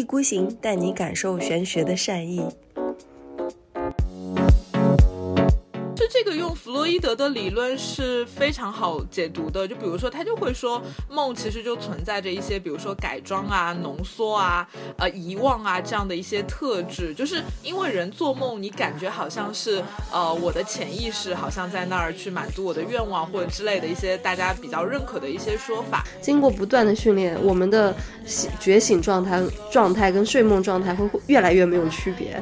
意孤行，带你感受玄学的善意。弗洛伊德的理论是非常好解读的，就比如说他就会说梦其实就存在着一些，比如说改装啊、浓缩啊、呃遗忘啊这样的一些特质，就是因为人做梦，你感觉好像是呃我的潜意识好像在那儿去满足我的愿望或者之类的一些大家比较认可的一些说法。经过不断的训练，我们的醒觉醒状态状态跟睡梦状态会越来越没有区别。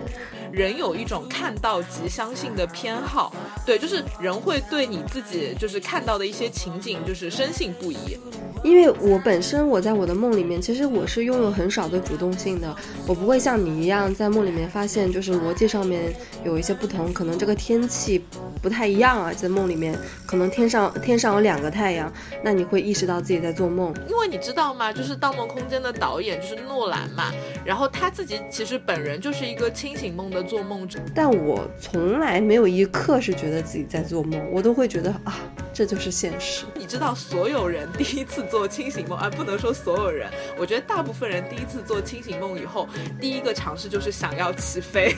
人有一种看到即相信的偏好，对，就是人会对你自己就是看到的一些情景，就是深信不疑。因为我本身我在我的梦里面，其实我是拥有很少的主动性的，我不会像你一样在梦里面发现就是逻辑上面有一些不同，可能这个天气不太一样啊，在梦里面可能天上天上有两个太阳，那你会意识到自己在做梦。因为你知道吗？就是《盗梦空间》的导演就是诺兰嘛，然后他自己其实本人就是一个清醒梦的做梦者，但我从来没有一刻是觉得自己在做梦，我都会觉得啊，这就是现实。你知道，所有人第一次。做清醒梦，而不能说所有人。我觉得大部分人第一次做清醒梦以后，第一个尝试就是想要起飞。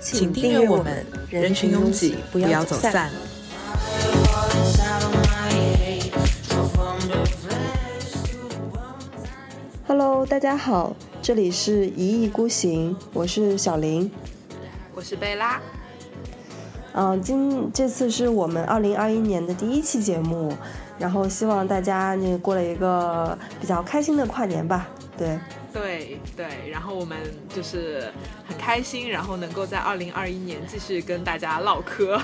请订阅我们，人群拥挤，不要走散。Hello，大家好，这里是一意孤行，我是小林，我是贝拉。嗯，今这次是我们二零二一年的第一期节目，然后希望大家那过了一个比较开心的跨年吧。对，对对，然后我们就是很开心，然后能够在二零二一年继续跟大家唠嗑。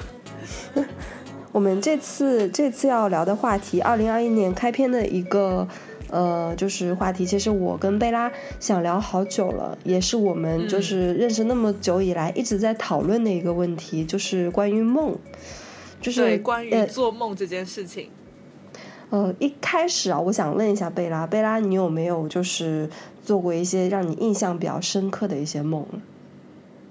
我们这次这次要聊的话题，二零二一年开篇的一个。呃，就是话题，其实我跟贝拉想聊好久了，也是我们就是认识那么久以来一直在讨论的一个问题，就是关于梦，就是关于做梦这件事情。呃，一开始啊，我想问一下贝拉，贝拉，你有没有就是做过一些让你印象比较深刻的一些梦？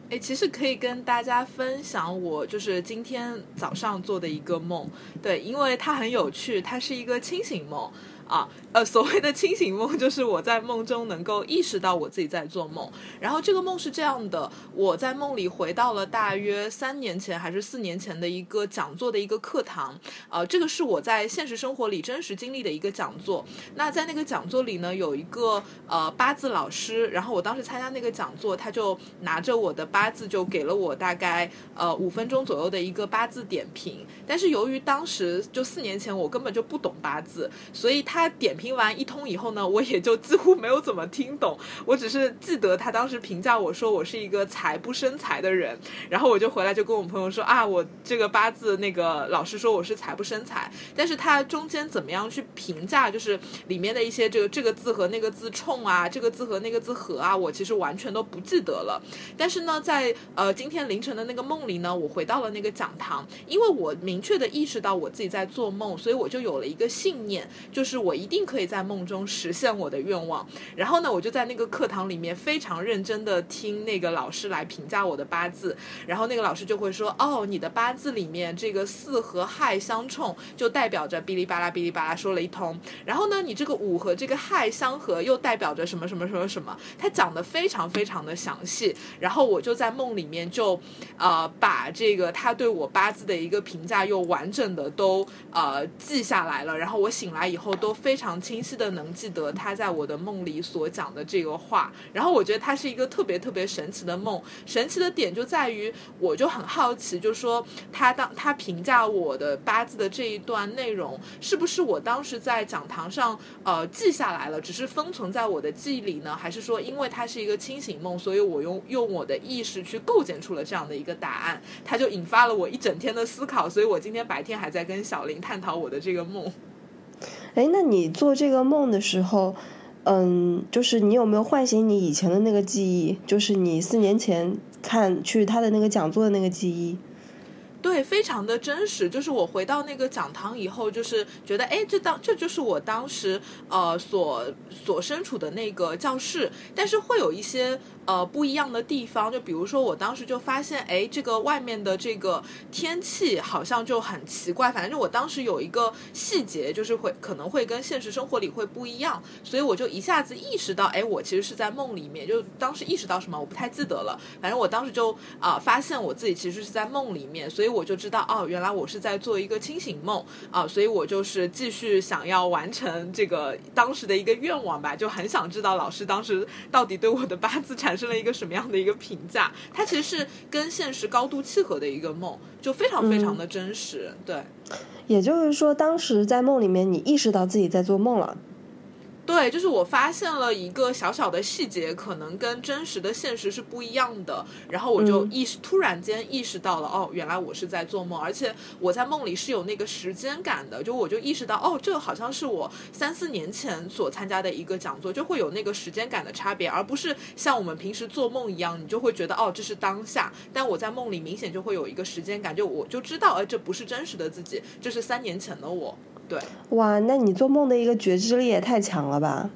哎，其实可以跟大家分享我就是今天早上做的一个梦，对，因为它很有趣，它是一个清醒梦。啊，呃，所谓的清醒梦，就是我在梦中能够意识到我自己在做梦。然后这个梦是这样的：我在梦里回到了大约三年前还是四年前的一个讲座的一个课堂。呃，这个是我在现实生活里真实经历的一个讲座。那在那个讲座里呢，有一个呃八字老师，然后我当时参加那个讲座，他就拿着我的八字，就给了我大概呃五分钟左右的一个八字点评。但是由于当时就四年前我根本就不懂八字，所以他。他点评完一通以后呢，我也就几乎没有怎么听懂。我只是记得他当时评价我说我是一个财不生财的人，然后我就回来就跟我朋友说啊，我这个八字那个老师说我是财不生财。但是他中间怎么样去评价，就是里面的一些这个这个字和那个字冲啊，这个字和那个字合啊，我其实完全都不记得了。但是呢，在呃今天凌晨的那个梦里呢，我回到了那个讲堂，因为我明确的意识到我自己在做梦，所以我就有了一个信念，就是我。我一定可以在梦中实现我的愿望。然后呢，我就在那个课堂里面非常认真的听那个老师来评价我的八字。然后那个老师就会说：“哦，你的八字里面这个四和亥相冲，就代表着哔哩吧啦哔哩吧啦说了一通。然后呢，你这个五和这个亥相合，又代表着什么什么什么什么。他讲的非常非常的详细。然后我就在梦里面就呃把这个他对我八字的一个评价又完整的都呃记下来了。然后我醒来以后都。非常清晰的能记得他在我的梦里所讲的这个话，然后我觉得他是一个特别特别神奇的梦。神奇的点就在于，我就很好奇，就说他当他评价我的八字的这一段内容，是不是我当时在讲堂上呃记下来了，只是封存在我的记忆里呢？还是说，因为它是一个清醒梦，所以我用用我的意识去构建出了这样的一个答案？它就引发了我一整天的思考，所以我今天白天还在跟小林探讨我的这个梦。哎，那你做这个梦的时候，嗯，就是你有没有唤醒你以前的那个记忆？就是你四年前看去他的那个讲座的那个记忆？对，非常的真实。就是我回到那个讲堂以后，就是觉得，哎，这当这就是我当时呃所所身处的那个教室，但是会有一些。呃不一样的地方。就比如说，我当时就发现，哎，这个外面的这个天气好像就很奇怪。反正我当时有一个细节，就是会可能会跟现实生活里会不一样，所以我就一下子意识到，哎，我其实是在梦里面。就当时意识到什么，我不太记得了。反正我当时就啊发现我自己其实是在梦里面，所以我就知道，哦，原来我是在做一个清醒梦啊。所以我就是继续想要完成这个当时的一个愿望吧，就很想知道老师当时到底对我的八字产生了一个什么样的一个评价。它其实是跟现实高度契合的一个梦，就非常非常的真实。对，也就是说，当时在梦里面，你意识到自己在做梦了。对，就是我发现了一个小小的细节，可能跟真实的现实是不一样的。然后我就意识，突然间意识到了，哦，原来我是在做梦，而且我在梦里是有那个时间感的。就我就意识到，哦，这个好像是我三四年前所参加的一个讲座，就会有那个时间感的差别，而不是像我们平时做梦一样，你就会觉得，哦，这是当下。但我在梦里明显就会有一个时间感，就我就知道，哎，这不是真实的自己，这是三年前的我。对，哇，那你做梦的一个觉知力也太强了吧？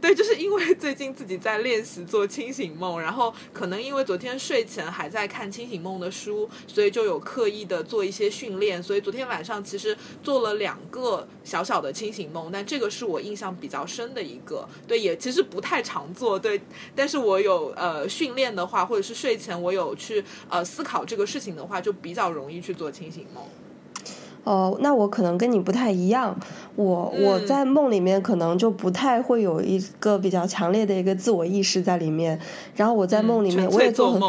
对，就是因为最近自己在练习做清醒梦，然后可能因为昨天睡前还在看清醒梦的书，所以就有刻意的做一些训练。所以昨天晚上其实做了两个小小的清醒梦，但这个是我印象比较深的一个。对，也其实不太常做，对，但是我有呃训练的话，或者是睡前我有去呃思考这个事情的话，就比较容易去做清醒梦。哦，那我可能跟你不太一样，我我在梦里面可能就不太会有一个比较强烈的一个自我意识在里面，然后我在梦里面我也做很。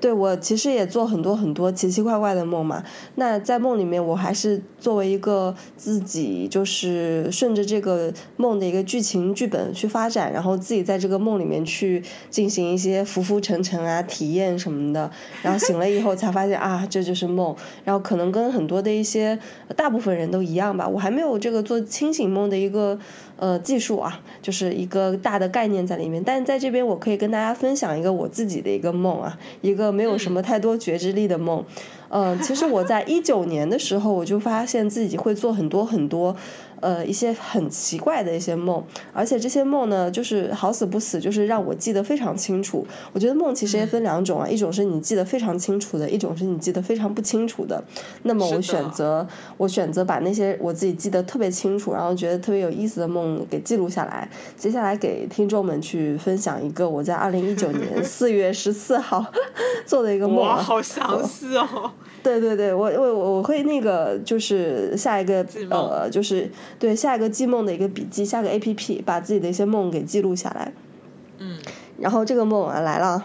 对我其实也做很多很多奇奇怪怪的梦嘛。那在梦里面，我还是作为一个自己，就是顺着这个梦的一个剧情剧本去发展，然后自己在这个梦里面去进行一些浮浮沉沉啊、体验什么的。然后醒了以后才发现 啊，这就是梦。然后可能跟很多的一些大部分人都一样吧。我还没有这个做清醒梦的一个。呃，技术啊，就是一个大的概念在里面。但是在这边，我可以跟大家分享一个我自己的一个梦啊，一个没有什么太多觉知力的梦。嗯，其实我在一九年的时候，我就发现自己会做很多很多。呃，一些很奇怪的一些梦，而且这些梦呢，就是好死不死，就是让我记得非常清楚。我觉得梦其实也分两种啊，一种是你记得非常清楚的，一种是你记得非常不清楚的。那么我选择，我选择把那些我自己记得特别清楚，然后觉得特别有意思的梦给记录下来。接下来给听众们去分享一个我在二零一九年 四月十四号做的一个梦。哇，好详细哦！对对对，我我我会那个就是下一个呃就是。对，下一个记梦的一个笔记，下个 A P P，把自己的一些梦给记录下来。嗯，然后这个梦啊来了，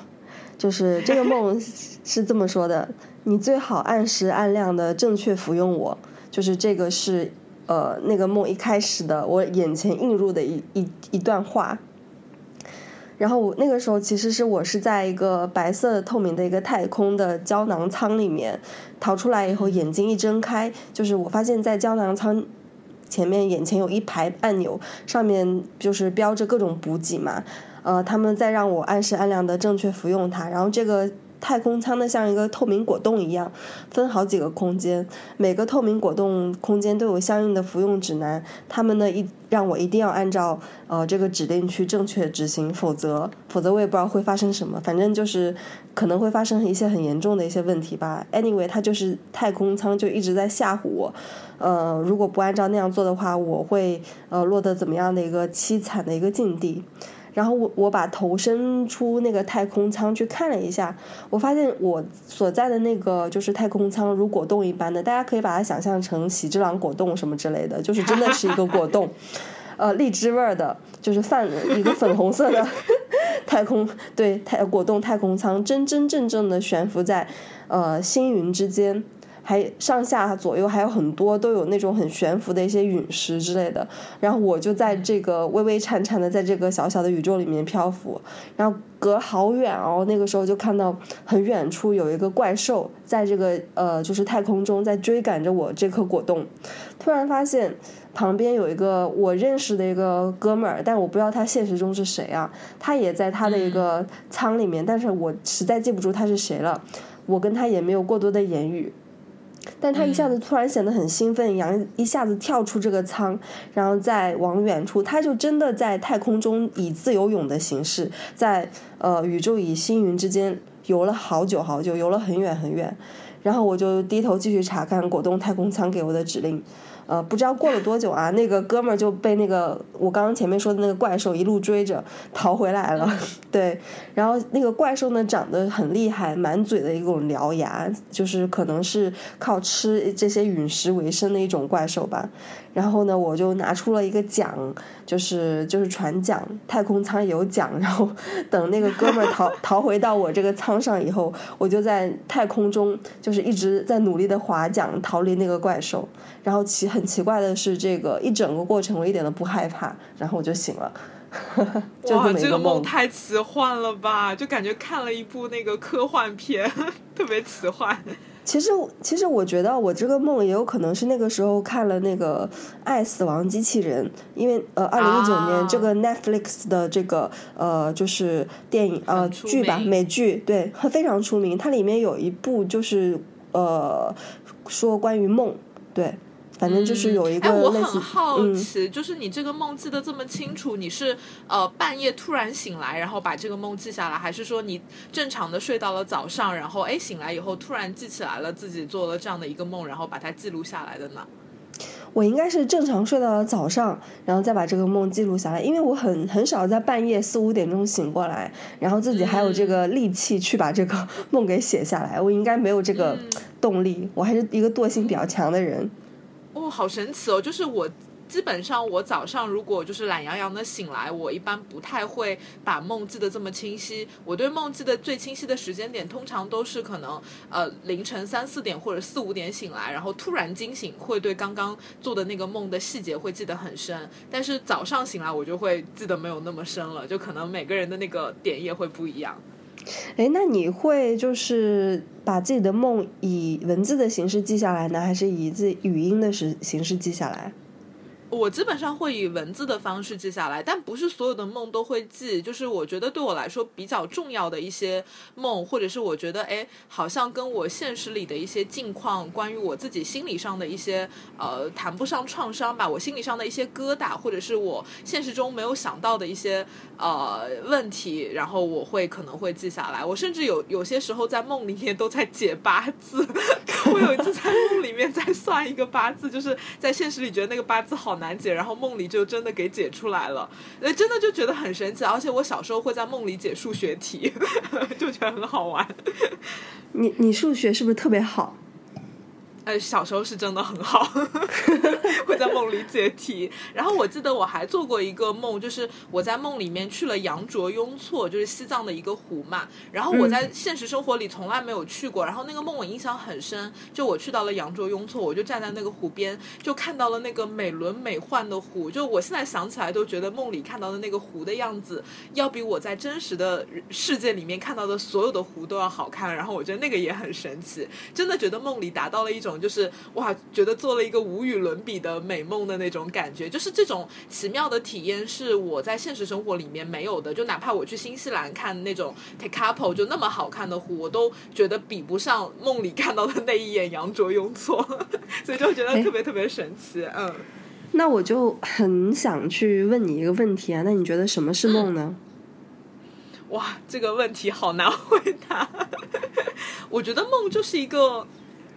就是这个梦 是这么说的：你最好按时按量的正确服用我。就是这个是呃那个梦一开始的我眼前映入的一一一段话。然后我那个时候其实是我是在一个白色透明的一个太空的胶囊舱里面逃出来以后，眼睛一睁开，就是我发现在胶囊舱。前面眼前有一排按钮，上面就是标着各种补给嘛，呃，他们在让我按时按量的正确服用它。然后这个太空舱的，像一个透明果冻一样，分好几个空间，每个透明果冻空间都有相应的服用指南。他们的一让我一定要按照呃这个指令去正确执行，否则否则我也不知道会发生什么，反正就是可能会发生一些很严重的一些问题吧。Anyway，它就是太空舱就一直在吓唬我。呃，如果不按照那样做的话，我会呃落得怎么样的一个凄惨的一个境地？然后我我把头伸出那个太空舱去看了一下，我发现我所在的那个就是太空舱如果冻一般的，大家可以把它想象成喜之郎果冻什么之类的，就是真的是一个果冻，呃，荔枝味儿的，就是泛一个粉红色的 太空对太果冻太空舱，真真正正的悬浮在呃星云之间。还上下左右还有很多都有那种很悬浮的一些陨石之类的，然后我就在这个微微颤颤的在这个小小的宇宙里面漂浮，然后隔好远哦，那个时候就看到很远处有一个怪兽在这个呃就是太空中在追赶着我这颗果冻，突然发现旁边有一个我认识的一个哥们儿，但我不知道他现实中是谁啊，他也在他的一个舱里面，但是我实在记不住他是谁了，我跟他也没有过多的言语。但他一下子突然显得很兴奋，一样一下子跳出这个舱，然后再往远处，他就真的在太空中以自由泳的形式，在呃宇宙与星云之间游了好久好久，游了很远很远。然后我就低头继续查看果冻太空舱给我的指令。呃，不知道过了多久啊，那个哥们儿就被那个我刚刚前面说的那个怪兽一路追着逃回来了。对，然后那个怪兽呢长得很厉害，满嘴的一种獠牙，就是可能是靠吃这些陨石为生的一种怪兽吧。然后呢，我就拿出了一个桨，就是就是船桨，太空舱有桨。然后等那个哥们儿逃 逃回到我这个舱上以后，我就在太空中就是一直在努力的划桨逃离那个怪兽。然后奇很奇怪的是，这个一整个过程我一点都不害怕，然后我就醒了。哇，这个梦太奇幻了吧！就感觉看了一部那个科幻片，特别奇幻。其实，其实我觉得我这个梦也有可能是那个时候看了那个《爱死亡机器人》，因为呃，二零一九年这个 Netflix 的这个呃就是电影呃剧吧，美剧对，非常出名。它里面有一部就是呃说关于梦，对。反正就是有一个，哎，我很好奇，就是你这个梦记得这么清楚，你是呃半夜突然醒来，然后把这个梦记下来，还是说你正常的睡到了早上，然后哎醒来以后突然记起来了自己做了这样的一个梦，然后把它记录下来的呢？我应该是正常睡到了早上，然后再把这个梦记录下来，因为我很很少在半夜四五点钟醒过来，然后自己还有这个力气去把这个 梦给写下来，我应该没有这个动力，我还是一个惰性比较强的人。哦，好神奇哦！就是我基本上我早上如果就是懒洋洋的醒来，我一般不太会把梦记得这么清晰。我对梦记得最清晰的时间点，通常都是可能呃凌晨三四点或者四五点醒来，然后突然惊醒，会对刚刚做的那个梦的细节会记得很深。但是早上醒来，我就会记得没有那么深了，就可能每个人的那个点也会不一样。哎，那你会就是把自己的梦以文字的形式记下来呢，还是以自语音的形形式记下来？我基本上会以文字的方式记下来，但不是所有的梦都会记。就是我觉得对我来说比较重要的一些梦，或者是我觉得哎，好像跟我现实里的一些境况，关于我自己心理上的一些呃谈不上创伤吧，我心理上的一些疙瘩，或者是我现实中没有想到的一些呃问题，然后我会可能会记下来。我甚至有有些时候在梦里面都在解八字。我有一次在梦里面在算一个八字，就是在现实里觉得那个八字好难。难解，然后梦里就真的给解出来了，哎，真的就觉得很神奇。而且我小时候会在梦里解数学题，就觉得很好玩。你你数学是不是特别好？呃，小时候是真的很好，会在梦里解题。然后我记得我还做过一个梦，就是我在梦里面去了羊卓雍措，就是西藏的一个湖嘛。然后我在现实生活里从来没有去过，然后那个梦我印象很深。就我去到了羊卓雍措，我就站在那个湖边，就看到了那个美轮美奂的湖。就我现在想起来都觉得梦里看到的那个湖的样子，要比我在真实的世界里面看到的所有的湖都要好看。然后我觉得那个也很神奇，真的觉得梦里达到了一种。就是哇，觉得做了一个无与伦比的美梦的那种感觉，就是这种奇妙的体验是我在现实生活里面没有的。就哪怕我去新西兰看那种 Tekapo 就那么好看的湖，我都觉得比不上梦里看到的那一眼羊卓雍措，所以就觉得特别特别神奇。嗯，那我就很想去问你一个问题啊，那你觉得什么是梦呢？哇，这个问题好难回答。我觉得梦就是一个，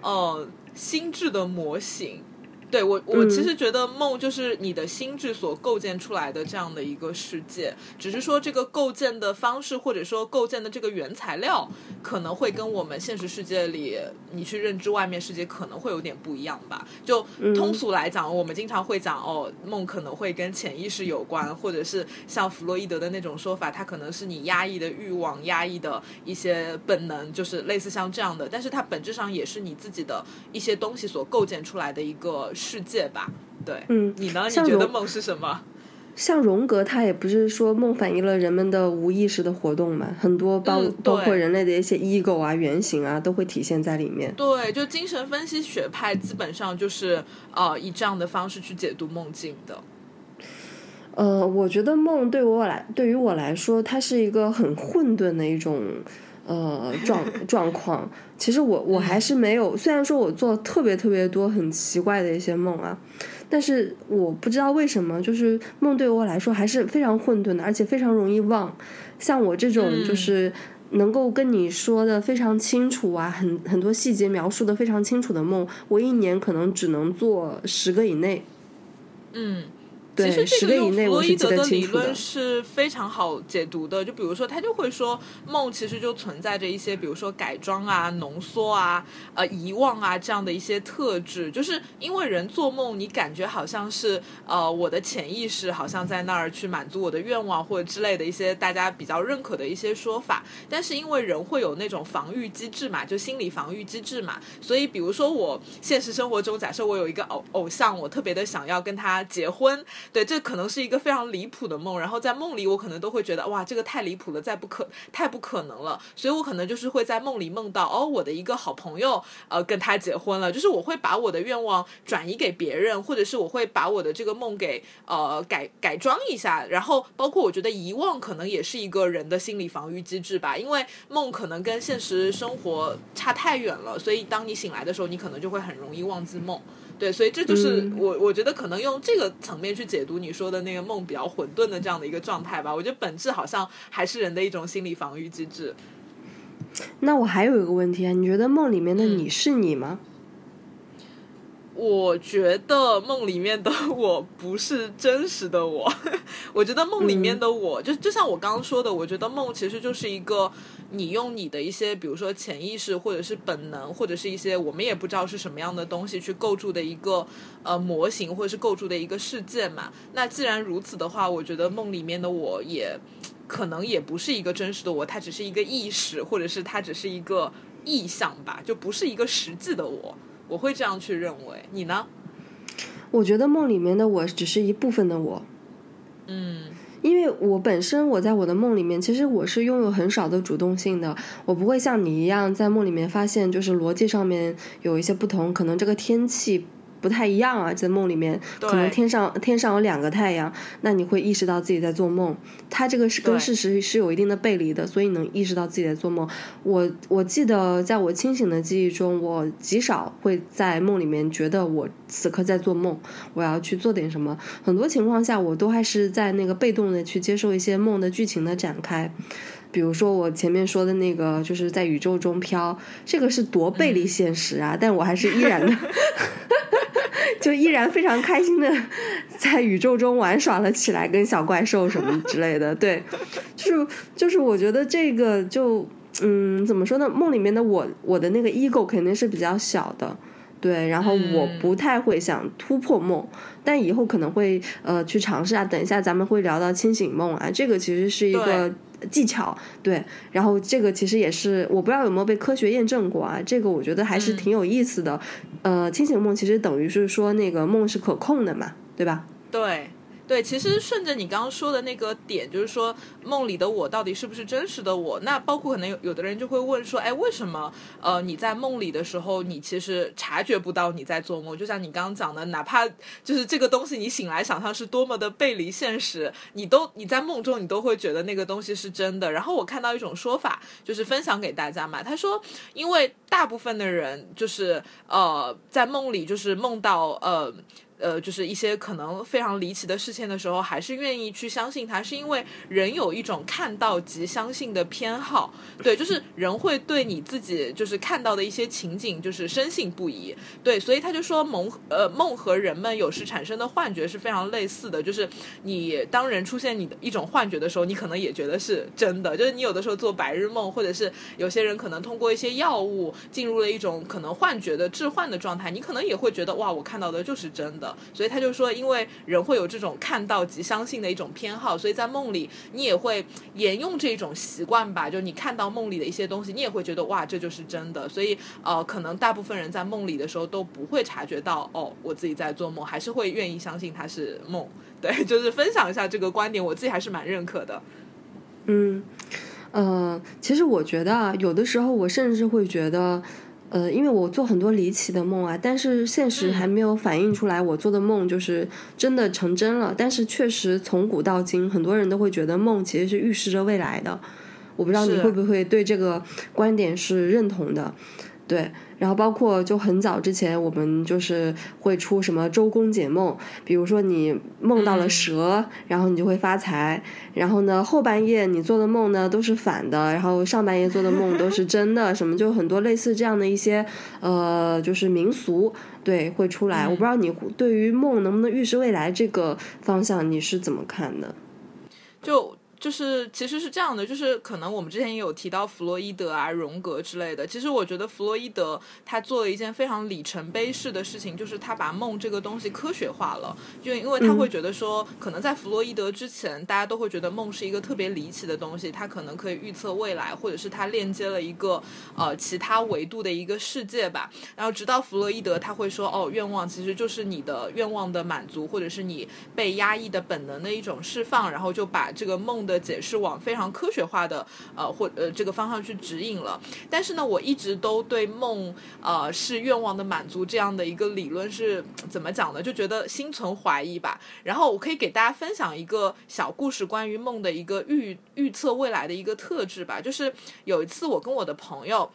呃。心智的模型。对我，我其实觉得梦就是你的心智所构建出来的这样的一个世界，只是说这个构建的方式或者说构建的这个原材料可能会跟我们现实世界里你去认知外面世界可能会有点不一样吧。就通俗来讲，我们经常会讲哦，梦可能会跟潜意识有关，或者是像弗洛伊德的那种说法，它可能是你压抑的欲望、压抑的一些本能，就是类似像这样的，但是它本质上也是你自己的一些东西所构建出来的一个。世界吧，对，嗯，你呢？你觉得梦是什么？像荣格，他也不是说梦反映了人们的无意识的活动嘛，很多包包括人类的一些 ego 啊、原型啊，都会体现在里面。对，就精神分析学派基本上就是呃以这样的方式去解读梦境的。呃，我觉得梦对我来，对于我来说，它是一个很混沌的一种。呃状状况。其实我我还是没有，虽然说我做特别特别多很奇怪的一些梦啊，但是我不知道为什么，就是梦对我来说还是非常混沌的，而且非常容易忘。像我这种就是能够跟你说的非常清楚啊，很很多细节描述的非常清楚的梦，我一年可能只能做十个以内。嗯。其实这个用弗洛伊德的理论是非常好解读的，就比如说他就会说梦其实就存在着一些，比如说改装啊、浓缩啊、呃遗忘啊这样的一些特质，就是因为人做梦，你感觉好像是呃我的潜意识好像在那儿去满足我的愿望或者之类的一些大家比较认可的一些说法，但是因为人会有那种防御机制嘛，就心理防御机制嘛，所以比如说我现实生活中假设我有一个偶偶像，我特别的想要跟他结婚。对，这可能是一个非常离谱的梦，然后在梦里我可能都会觉得哇，这个太离谱了，再不可太不可能了，所以我可能就是会在梦里梦到哦，我的一个好朋友呃跟他结婚了，就是我会把我的愿望转移给别人，或者是我会把我的这个梦给呃改改装一下，然后包括我觉得遗忘可能也是一个人的心理防御机制吧，因为梦可能跟现实生活差太远了，所以当你醒来的时候，你可能就会很容易忘记梦。对，所以这就是我我觉得可能用这个层面去解读你说的那个梦比较混沌的这样的一个状态吧。我觉得本质好像还是人的一种心理防御机制。那我还有一个问题啊，你觉得梦里面的你是你吗？我觉得梦里面的我不是真实的我。我觉得梦里面的我就就像我刚刚说的，我觉得梦其实就是一个。你用你的一些，比如说潜意识，或者是本能，或者是一些我们也不知道是什么样的东西去构筑的一个呃模型，或者是构筑的一个世界嘛。那既然如此的话，我觉得梦里面的我也可能也不是一个真实的我，它只是一个意识，或者是它只是一个意象吧，就不是一个实际的我。我会这样去认为。你呢？我觉得梦里面的我只是一部分的我。嗯。因为我本身我在我的梦里面，其实我是拥有很少的主动性的，我不会像你一样在梦里面发现就是逻辑上面有一些不同，可能这个天气。不太一样啊，在梦里面，可能天上天上有两个太阳，那你会意识到自己在做梦。它这个是跟事实是有一定的背离的，所以能意识到自己在做梦。我我记得在我清醒的记忆中，我极少会在梦里面觉得我此刻在做梦，我要去做点什么。很多情况下，我都还是在那个被动的去接受一些梦的剧情的展开。比如说我前面说的那个，就是在宇宙中飘，这个是多背离现实啊！但我还是依然的。就依然非常开心的在宇宙中玩耍了起来，跟小怪兽什么之类的。对，就是就是，我觉得这个就嗯，怎么说呢？梦里面的我，我的那个 ego 肯定是比较小的，对。然后我不太会想突破梦，但以后可能会呃去尝试啊。等一下咱们会聊到清醒梦啊，这个其实是一个。技巧对，然后这个其实也是我不知道有没有被科学验证过啊，这个我觉得还是挺有意思的。呃，清醒梦其实等于是说那个梦是可控的嘛，对吧？对。对，其实顺着你刚刚说的那个点，就是说梦里的我到底是不是真实的我？那包括可能有有的人就会问说，哎，为什么呃你在梦里的时候，你其实察觉不到你在做梦？就像你刚刚讲的，哪怕就是这个东西，你醒来想象是多么的背离现实，你都你在梦中你都会觉得那个东西是真的。然后我看到一种说法，就是分享给大家嘛，他说，因为大部分的人就是呃在梦里就是梦到呃。呃，就是一些可能非常离奇的事情的时候，还是愿意去相信它，是因为人有一种看到即相信的偏好。对，就是人会对你自己就是看到的一些情景，就是深信不疑。对，所以他就说梦呃梦和人们有时产生的幻觉是非常类似的，就是你当人出现你的一种幻觉的时候，你可能也觉得是真的。就是你有的时候做白日梦，或者是有些人可能通过一些药物进入了一种可能幻觉的置换的状态，你可能也会觉得哇，我看到的就是真的。所以他就说，因为人会有这种看到即相信的一种偏好，所以在梦里你也会沿用这种习惯吧。就你看到梦里的一些东西，你也会觉得哇，这就是真的。所以呃，可能大部分人在梦里的时候都不会察觉到哦，我自己在做梦，还是会愿意相信它是梦。对，就是分享一下这个观点，我自己还是蛮认可的。嗯，呃，其实我觉得啊，有的时候我甚至会觉得。呃，因为我做很多离奇的梦啊，但是现实还没有反映出来，我做的梦就是真的成真了。但是确实从古到今，很多人都会觉得梦其实是预示着未来的。我不知道你会不会对这个观点是认同的。对，然后包括就很早之前，我们就是会出什么周公解梦，比如说你梦到了蛇，然后你就会发财。然后呢，后半夜你做的梦呢都是反的，然后上半夜做的梦都是真的，什么就很多类似这样的一些呃，就是民俗对会出来。我不知道你对于梦能不能预示未来这个方向你是怎么看的？就。就是其实是这样的，就是可能我们之前也有提到弗洛伊德啊、荣格之类的。其实我觉得弗洛伊德他做了一件非常里程碑式的事情，就是他把梦这个东西科学化了。就因为他会觉得说，可能在弗洛伊德之前，大家都会觉得梦是一个特别离奇的东西，它可能可以预测未来，或者是它链接了一个呃其他维度的一个世界吧。然后直到弗洛伊德他会说，哦，愿望其实就是你的愿望的满足，或者是你被压抑的本能的一种释放，然后就把这个梦。的解释往非常科学化的呃或呃这个方向去指引了，但是呢，我一直都对梦呃是愿望的满足这样的一个理论是怎么讲呢？就觉得心存怀疑吧。然后我可以给大家分享一个小故事，关于梦的一个预预测未来的一个特质吧。就是有一次我跟我的朋友。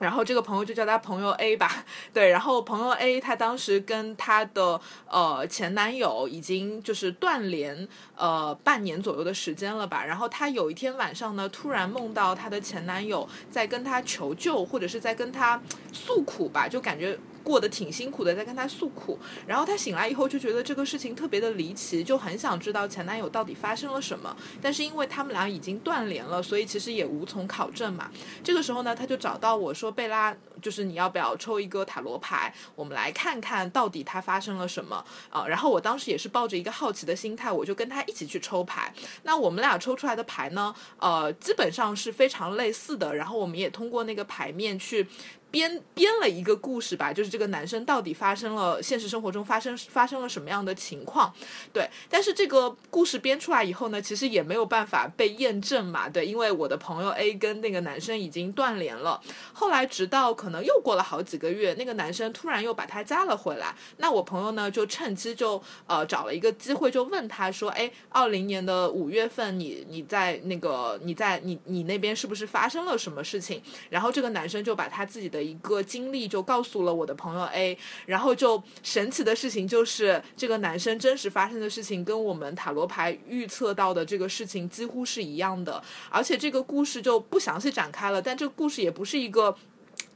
然后这个朋友就叫他朋友 A 吧，对，然后朋友 A 他当时跟他的呃前男友已经就是断联呃半年左右的时间了吧，然后他有一天晚上呢，突然梦到他的前男友在跟他求救，或者是在跟他诉苦吧，就感觉。过得挺辛苦的，在跟他诉苦。然后他醒来以后就觉得这个事情特别的离奇，就很想知道前男友到底发生了什么。但是因为他们俩已经断联了，所以其实也无从考证嘛。这个时候呢，他就找到我说：“贝拉，就是你要不要抽一个塔罗牌，我们来看看到底他发生了什么啊？”然后我当时也是抱着一个好奇的心态，我就跟他一起去抽牌。那我们俩抽出来的牌呢，呃，基本上是非常类似的。然后我们也通过那个牌面去。编编了一个故事吧，就是这个男生到底发生了现实生活中发生发生了什么样的情况，对。但是这个故事编出来以后呢，其实也没有办法被验证嘛，对，因为我的朋友 A 跟那个男生已经断联了。后来直到可能又过了好几个月，那个男生突然又把他加了回来，那我朋友呢就趁机就呃找了一个机会就问他说，哎，二零年的五月份你你在那个你在你你那边是不是发生了什么事情？然后这个男生就把他自己的。一个经历就告诉了我的朋友 A，然后就神奇的事情就是这个男生真实发生的事情跟我们塔罗牌预测到的这个事情几乎是一样的，而且这个故事就不详细展开了，但这个故事也不是一个。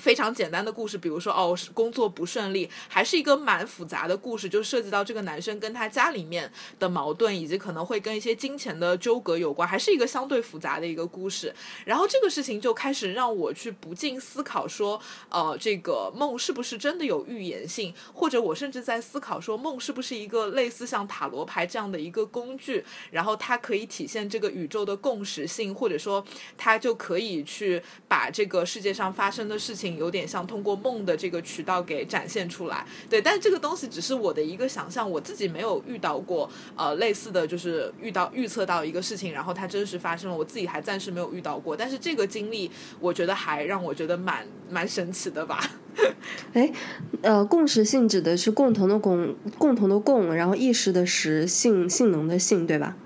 非常简单的故事，比如说哦，工作不顺利，还是一个蛮复杂的故事，就涉及到这个男生跟他家里面的矛盾，以及可能会跟一些金钱的纠葛有关，还是一个相对复杂的一个故事。然后这个事情就开始让我去不禁思考说，呃，这个梦是不是真的有预言性？或者我甚至在思考说，梦是不是一个类似像塔罗牌这样的一个工具？然后它可以体现这个宇宙的共识性，或者说它就可以去把这个世界上发生的事情。有点像通过梦的这个渠道给展现出来，对，但是这个东西只是我的一个想象，我自己没有遇到过，呃，类似的就是遇到预测到一个事情，然后它真实发生了，我自己还暂时没有遇到过，但是这个经历我觉得还让我觉得蛮蛮神奇的吧。哎，呃，共识性指的是共同的共，共同的共，然后意识的识，性性能的性，对吧？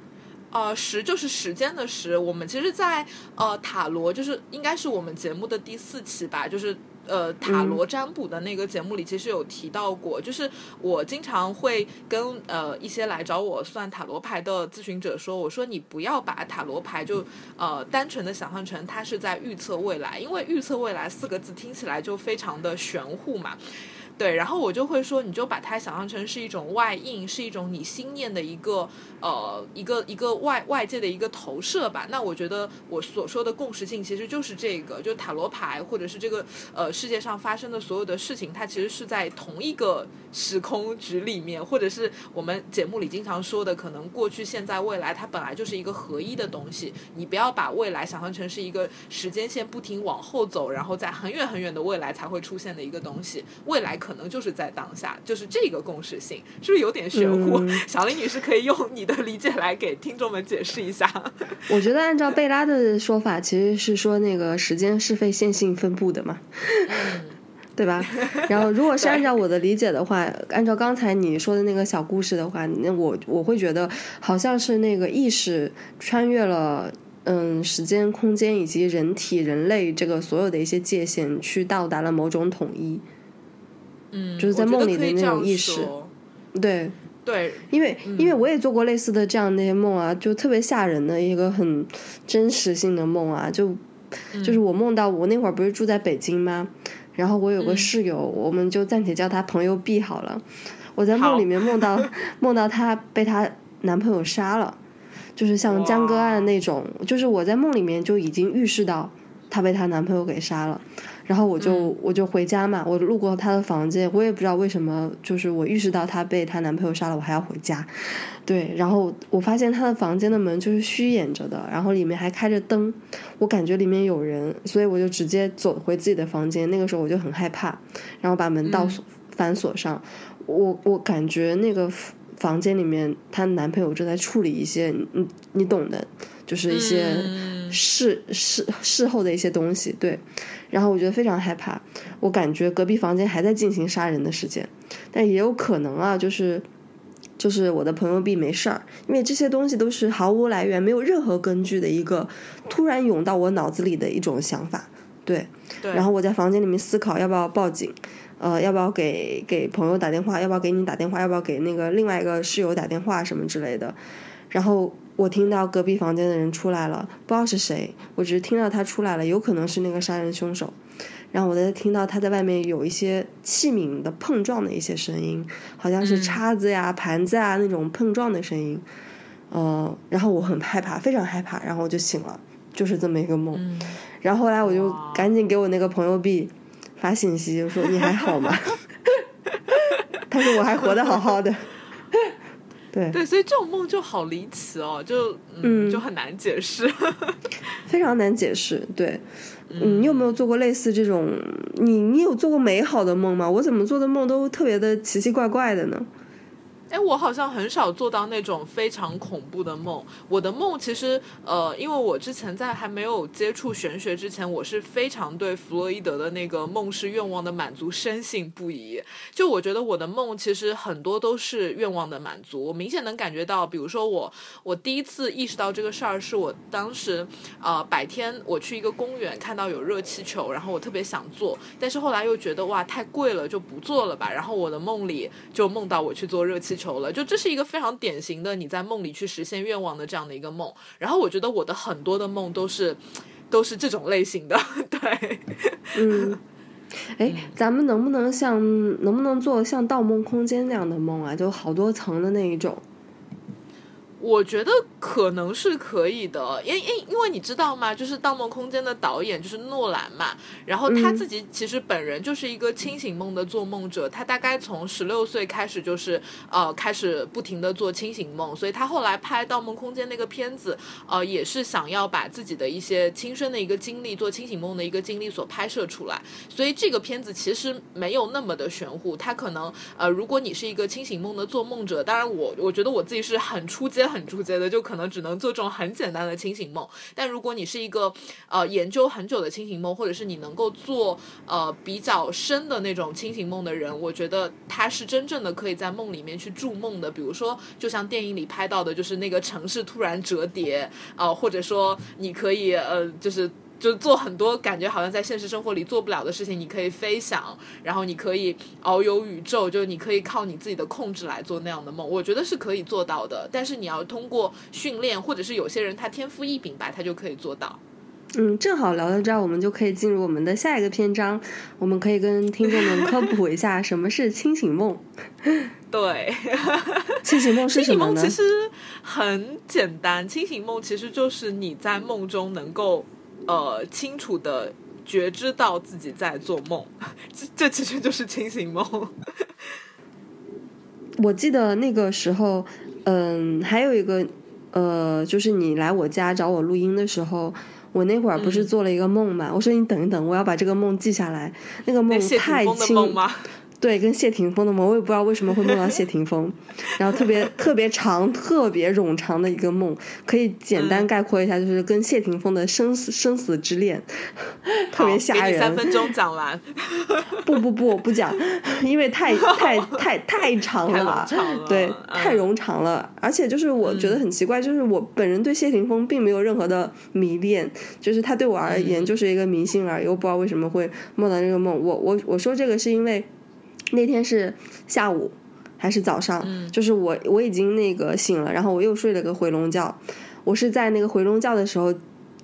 呃，时就是时间的时。我们其实，在呃塔罗，就是应该是我们节目的第四期吧，就是呃塔罗占卜的那个节目里，其实有提到过。就是我经常会跟呃一些来找我算塔罗牌的咨询者说，我说你不要把塔罗牌就呃单纯的想象成它是在预测未来，因为预测未来四个字听起来就非常的玄乎嘛。对，然后我就会说，你就把它想象成是一种外应，是一种你心念的一个呃一个一个外外界的一个投射吧。那我觉得我所说的共识性其实就是这个，就塔罗牌或者是这个呃世界上发生的所有的事情，它其实是在同一个时空局里面，或者是我们节目里经常说的，可能过去、现在、未来，它本来就是一个合一的东西。你不要把未来想象成是一个时间线不停往后走，然后在很远很远的未来才会出现的一个东西。未来可。可能就是在当下，就是这个共识性，是不是有点玄乎？小林女士可以用你的理解来给听众们解释一下。我觉得按照贝拉的说法，其实是说那个时间是非线性分布的嘛，对吧？然后如果是按照我的理解的话，按照刚才你说的那个小故事的话，那我我会觉得好像是那个意识穿越了。嗯，时间、空间以及人体、人类这个所有的一些界限，去到达了某种统一。嗯，就是在梦里的那种意识对，对，因为因为我也做过类似的这样的一些梦啊，就特别吓人的一个很真实性的梦啊，就就是我梦到我那会儿不是住在北京吗？然后我有个室友，我们就暂且叫她朋友 B 好了。我在梦里面梦到 梦到她被她男朋友杀了，就是像江歌案那种，就是我在梦里面就已经预示到她被她男朋友给杀了。然后我就、我就回家嘛，我路过她的房间，我也不知道为什么，就是我意识到她被她男朋友杀了，我还要回家。对，然后我发现她的房间的门就是虚掩着的，然后里面还开着灯，我感觉里面有人，所以我就直接走回自己的房间。那个时候我就很害怕，然后把门倒锁、反锁上。我我感觉那个房间里面，她男朋友正在处理一些，你你懂的，就是一些嗯事事事后的一些东西。对，然后我觉得非常害怕，我感觉隔壁房间还在进行杀人的事件，但也有可能啊，就是。就是我的朋友 B 没事儿，因为这些东西都是毫无来源、没有任何根据的一个突然涌到我脑子里的一种想法，对。对，然后我在房间里面思考要不要报警，呃，要不要给给朋友打电话，要不要给你打电话，要不要给那个另外一个室友打电话什么之类的。然后我听到隔壁房间的人出来了，不知道是谁，我只是听到他出来了，有可能是那个杀人凶手。然后我在听到他在外面有一些器皿的碰撞的一些声音，好像是叉子呀、盘子啊那种碰撞的声音。呃，然后我很害怕，非常害怕，然后我就醒了，就是这么一个梦。嗯然后后来我就赶紧给我那个朋友 B 发信息，就说你还好吗？他说我还活得好好的。对，对，所以这种梦就好离奇哦，就嗯就很难解释。非常难解释。对，嗯，你有没有做过类似这种？你你有做过美好的梦吗？我怎么做的梦都特别的奇奇怪怪的呢？哎，我好像很少做到那种非常恐怖的梦。我的梦其实，呃，因为我之前在还没有接触玄学之前，我是非常对弗洛伊德的那个梦是愿望的满足深信不疑。就我觉得我的梦其实很多都是愿望的满足。我明显能感觉到，比如说我，我第一次意识到这个事儿，是我当时呃白天我去一个公园看到有热气球，然后我特别想做，但是后来又觉得哇太贵了，就不做了吧。然后我的梦里就梦到我去做热气求了，就这是一个非常典型的你在梦里去实现愿望的这样的一个梦。然后我觉得我的很多的梦都是都是这种类型的，对。嗯，哎，咱们能不能像能不能做像《盗梦空间》那样的梦啊？就好多层的那一种。我觉得可能是可以的，因因因为你知道吗？就是《盗梦空间》的导演就是诺兰嘛，然后他自己其实本人就是一个清醒梦的做梦者，他大概从十六岁开始就是呃开始不停的做清醒梦，所以他后来拍《盗梦空间》那个片子，呃也是想要把自己的一些亲身的一个经历，做清醒梦的一个经历所拍摄出来，所以这个片子其实没有那么的玄乎，他可能呃如果你是一个清醒梦的做梦者，当然我我觉得我自己是很出街。很直接的，就可能只能做这种很简单的清醒梦。但如果你是一个呃研究很久的清醒梦，或者是你能够做呃比较深的那种清醒梦的人，我觉得他是真正的可以在梦里面去筑梦的。比如说，就像电影里拍到的，就是那个城市突然折叠，啊，或者说你可以呃就是。就做很多感觉好像在现实生活里做不了的事情，你可以飞翔，然后你可以遨游宇宙，就是你可以靠你自己的控制来做那样的梦，我觉得是可以做到的。但是你要通过训练，或者是有些人他天赋异禀吧，他就可以做到。嗯，正好聊到这儿，我们就可以进入我们的下一个篇章，我们可以跟听众们科普一下什么是清醒梦。对，清醒梦是什么呢？其实很简单，清醒梦其实就是你在梦中能够。呃，清楚的觉知到自己在做梦，这这其实就是清醒梦。我记得那个时候，嗯，还有一个，呃，就是你来我家找我录音的时候，我那会儿不是做了一个梦嘛？我说你等一等，我要把这个梦记下来。那个梦太清，对，跟谢霆锋的梦，我也不知道为什么会梦到谢霆锋，然后特别特别长、特别冗长的一个梦，可以简单概括一下，就是跟谢霆锋的生死生死之恋，特别吓人。三分钟讲完。不不不，不讲，因为太太太太长了，对，太冗长了。而且就是我觉得很奇怪，就是我本人对谢霆锋并没有任何的迷恋，就是他对我而言就是一个明星而已。我不知道为什么会梦到这个梦。我我我说这个是因为。那天是下午还是早上？就是我我已经那个醒了，然后我又睡了个回笼觉。我是在那个回笼觉的时候，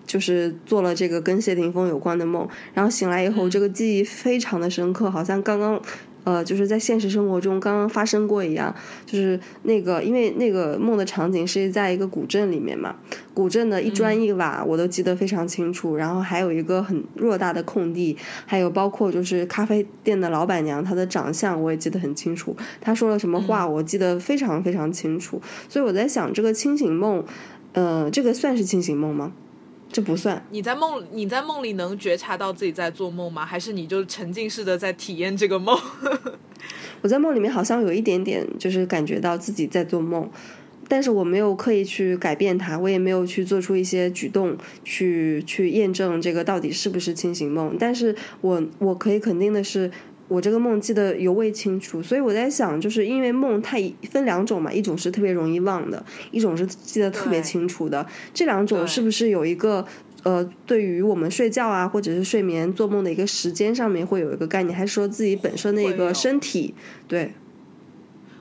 就是做了这个跟谢霆锋有关的梦。然后醒来以后，这个记忆非常的深刻，好像刚刚。呃，就是在现实生活中刚刚发生过一样，就是那个，因为那个梦的场景是在一个古镇里面嘛，古镇的一砖一瓦我都记得非常清楚，然后还有一个很偌大的空地，还有包括就是咖啡店的老板娘她的长相我也记得很清楚，她说了什么话我记得非常非常清楚，所以我在想这个清醒梦，呃，这个算是清醒梦吗？这不算。你在梦，你在梦里能觉察到自己在做梦吗？还是你就沉浸式的在体验这个梦？我在梦里面好像有一点点，就是感觉到自己在做梦，但是我没有刻意去改变它，我也没有去做出一些举动去去验证这个到底是不是清醒梦。但是我我可以肯定的是。我这个梦记得尤为清楚，所以我在想，就是因为梦它分两种嘛，一种是特别容易忘的，一种是记得特别清楚的。这两种是不是有一个呃，对于我们睡觉啊，或者是睡眠做梦的一个时间上面会有一个概念，还是说自己本身的一个身体？对。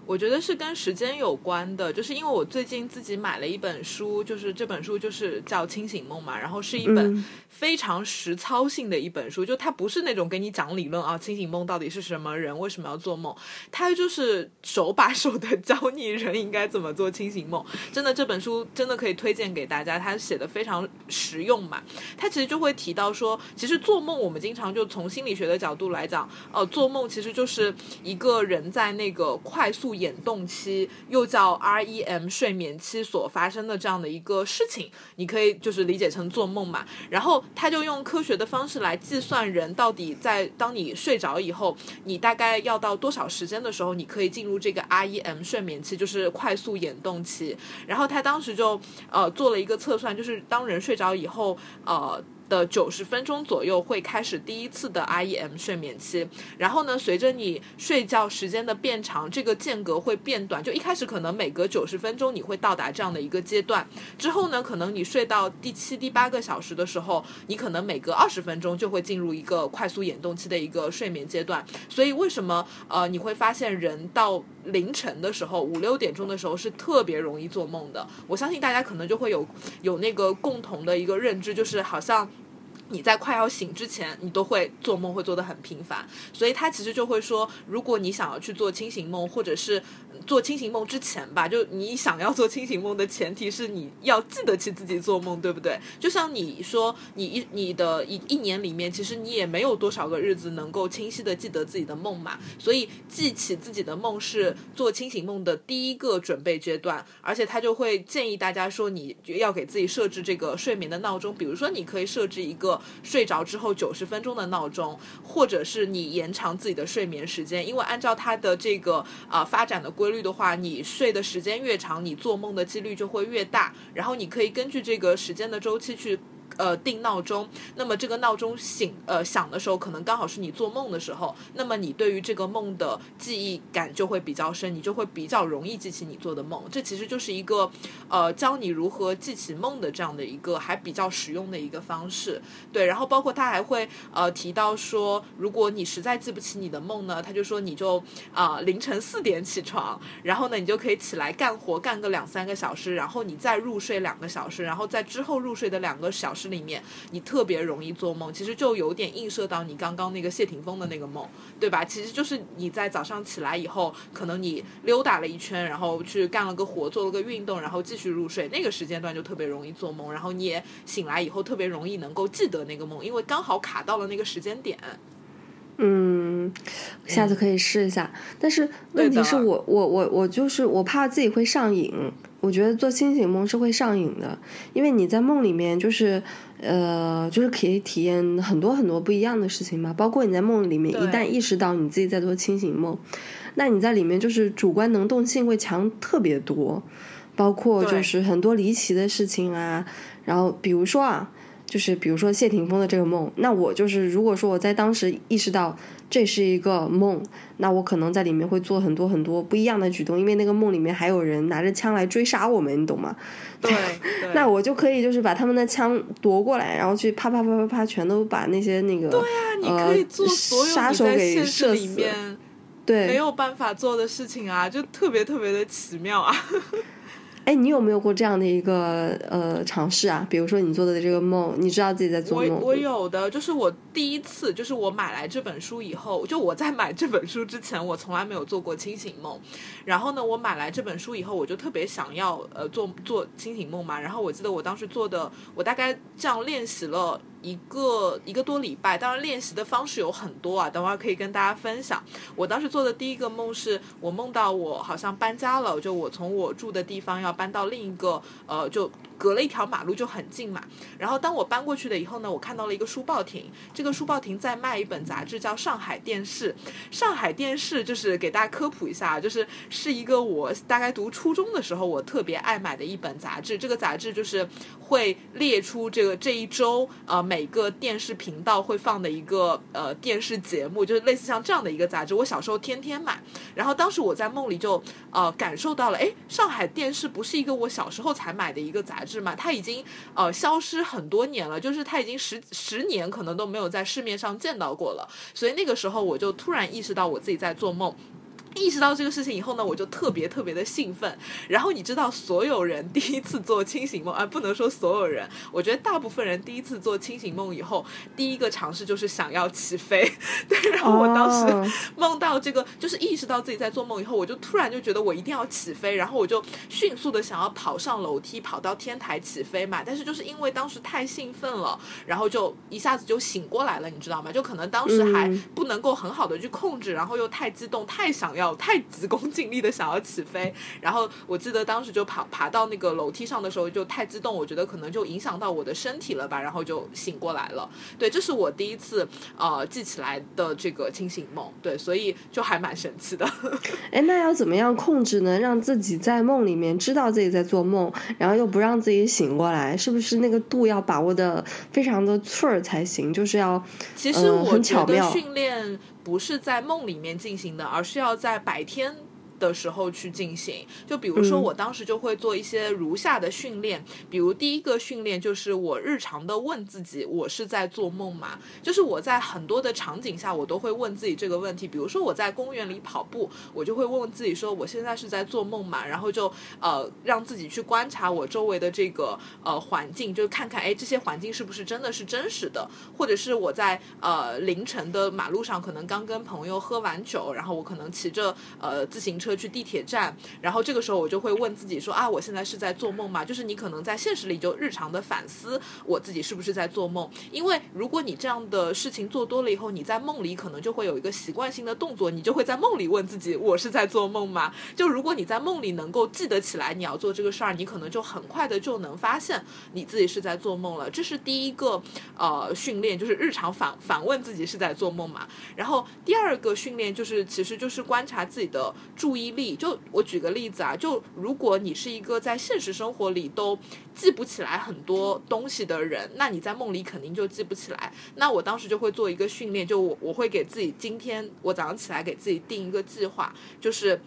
我觉得是跟时间有关的，就是因为我最近自己买了一本书，就是这本书就是叫《清醒梦》嘛，然后是一本非常实操性的一本书，就它不是那种给你讲理论啊，清醒梦到底是什么，人为什么要做梦，它就是手把手的教你人应该怎么做清醒梦。真的这本书真的可以推荐给大家，它写的非常实用嘛。它其实就会提到说，其实做梦我们经常就从心理学的角度来讲，呃，做梦其实就是一个人在那个快速。眼动期又叫 REM 睡眠期所发生的这样的一个事情，你可以就是理解成做梦嘛。然后他就用科学的方式来计算人到底在当你睡着以后，你大概要到多少时间的时候，你可以进入这个 REM 睡眠期，就是快速眼动期。然后他当时就呃做了一个测算，就是当人睡着以后，呃。的九十分钟左右会开始第一次的 REM 睡眠期，然后呢，随着你睡觉时间的变长，这个间隔会变短。就一开始可能每隔九十分钟你会到达这样的一个阶段，之后呢，可能你睡到第七、第八个小时的时候，你可能每隔二十分钟就会进入一个快速眼动期的一个睡眠阶段。所以为什么呃你会发现人到凌晨的时候五六点钟的时候是特别容易做梦的？我相信大家可能就会有有那个共同的一个认知，就是好像。你在快要醒之前，你都会做梦，会做的很频繁，所以他其实就会说，如果你想要去做清醒梦，或者是。做清醒梦之前吧，就你想要做清醒梦的前提是你要记得起自己做梦，对不对？就像你说，你一你的一一年里面，其实你也没有多少个日子能够清晰的记得自己的梦嘛。所以记起自己的梦是做清醒梦的第一个准备阶段，而且他就会建议大家说，你要给自己设置这个睡眠的闹钟，比如说你可以设置一个睡着之后九十分钟的闹钟，或者是你延长自己的睡眠时间，因为按照它的这个啊发展的规。律的话，你睡的时间越长，你做梦的几率就会越大。然后你可以根据这个时间的周期去。呃，定闹钟，那么这个闹钟醒呃响的时候，可能刚好是你做梦的时候，那么你对于这个梦的记忆感就会比较深，你就会比较容易记起你做的梦。这其实就是一个呃教你如何记起梦的这样的一个还比较实用的一个方式。对，然后包括他还会呃提到说，如果你实在记不起你的梦呢，他就说你就啊凌晨四点起床，然后呢你就可以起来干活干个两三个小时，然后你再入睡两个小时，然后在之后入睡的两个小时。里面你特别容易做梦，其实就有点映射到你刚刚那个谢霆锋的那个梦，对吧？其实就是你在早上起来以后，可能你溜达了一圈，然后去干了个活，做了个运动，然后继续入睡，那个时间段就特别容易做梦，然后你也醒来以后特别容易能够记得那个梦，因为刚好卡到了那个时间点。嗯，下次可以试一下，但是问题是我我我我就是我怕自己会上瘾。我觉得做清醒梦是会上瘾的，因为你在梦里面就是呃，就是可以体验很多很多不一样的事情嘛。包括你在梦里面，一旦意识到你自己在做清醒梦，那你在里面就是主观能动性会强特别多，包括就是很多离奇的事情啊。然后比如说啊。就是比如说谢霆锋的这个梦，那我就是如果说我在当时意识到这是一个梦，那我可能在里面会做很多很多不一样的举动，因为那个梦里面还有人拿着枪来追杀我们，你懂吗？对，那我就可以就是把他们的枪夺过来，然后去啪啪啪啪啪全都把那些那个对呀，你可以做所有杀手给射死，对，没有办法做的事情啊，就特别特别的奇妙啊。哎，你有没有过这样的一个呃尝试啊？比如说你做的这个梦，你知道自己在做梦。我我有的，就是我第一次，就是我买来这本书以后，就我在买这本书之前，我从来没有做过清醒梦。然后呢，我买来这本书以后，我就特别想要呃做做清醒梦嘛。然后我记得我当时做的，我大概这样练习了。一个一个多礼拜，当然练习的方式有很多啊，等会儿可以跟大家分享。我当时做的第一个梦是我梦到我好像搬家了，就我从我住的地方要搬到另一个呃就。隔了一条马路就很近嘛，然后当我搬过去了以后呢，我看到了一个书报亭，这个书报亭在卖一本杂志，叫《上海电视》。上海电视就是给大家科普一下，就是是一个我大概读初中的时候我特别爱买的一本杂志。这个杂志就是会列出这个这一周呃每个电视频道会放的一个呃电视节目，就是类似像这样的一个杂志。我小时候天天买，然后当时我在梦里就呃感受到了，哎，上海电视不是一个我小时候才买的一个杂志。嘛？它已经呃消失很多年了，就是它已经十十年可能都没有在市面上见到过了，所以那个时候我就突然意识到我自己在做梦。意识到这个事情以后呢，我就特别特别的兴奋。然后你知道，所有人第一次做清醒梦，啊，不能说所有人，我觉得大部分人第一次做清醒梦以后，第一个尝试就是想要起飞。对，然后我当时梦到这个，就是意识到自己在做梦以后，我就突然就觉得我一定要起飞，然后我就迅速的想要跑上楼梯，跑到天台起飞嘛。但是就是因为当时太兴奋了，然后就一下子就醒过来了，你知道吗？就可能当时还不能够很好的去控制，然后又太激动，太想要。太急功近利的想要起飞，然后我记得当时就爬爬到那个楼梯上的时候就太激动，我觉得可能就影响到我的身体了吧，然后就醒过来了。对，这是我第一次呃记起来的这个清醒梦，对，所以就还蛮神奇的。哎，那要怎么样控制呢？让自己在梦里面知道自己在做梦，然后又不让自己醒过来，是不是那个度要把握的非常的寸儿才行？就是要其实我觉得训练。不是在梦里面进行的，而是要在白天。的时候去进行，就比如说我当时就会做一些如下的训练，比如第一个训练就是我日常的问自己，我是在做梦吗？就是我在很多的场景下，我都会问自己这个问题。比如说我在公园里跑步，我就会问问自己说，我现在是在做梦吗？然后就呃让自己去观察我周围的这个呃环境，就看看哎这些环境是不是真的是真实的，或者是我在呃凌晨的马路上，可能刚跟朋友喝完酒，然后我可能骑着呃自行车。去地铁站，然后这个时候我就会问自己说啊，我现在是在做梦吗？就是你可能在现实里就日常的反思我自己是不是在做梦，因为如果你这样的事情做多了以后，你在梦里可能就会有一个习惯性的动作，你就会在梦里问自己，我是在做梦吗？就如果你在梦里能够记得起来你要做这个事儿，你可能就很快的就能发现你自己是在做梦了。这是第一个呃训练，就是日常反反问自己是在做梦嘛。然后第二个训练就是，其实就是观察自己的注意。力就我举个例子啊，就如果你是一个在现实生活里都记不起来很多东西的人，那你在梦里肯定就记不起来。那我当时就会做一个训练，就我我会给自己今天我早上起来给自己定一个计划，就是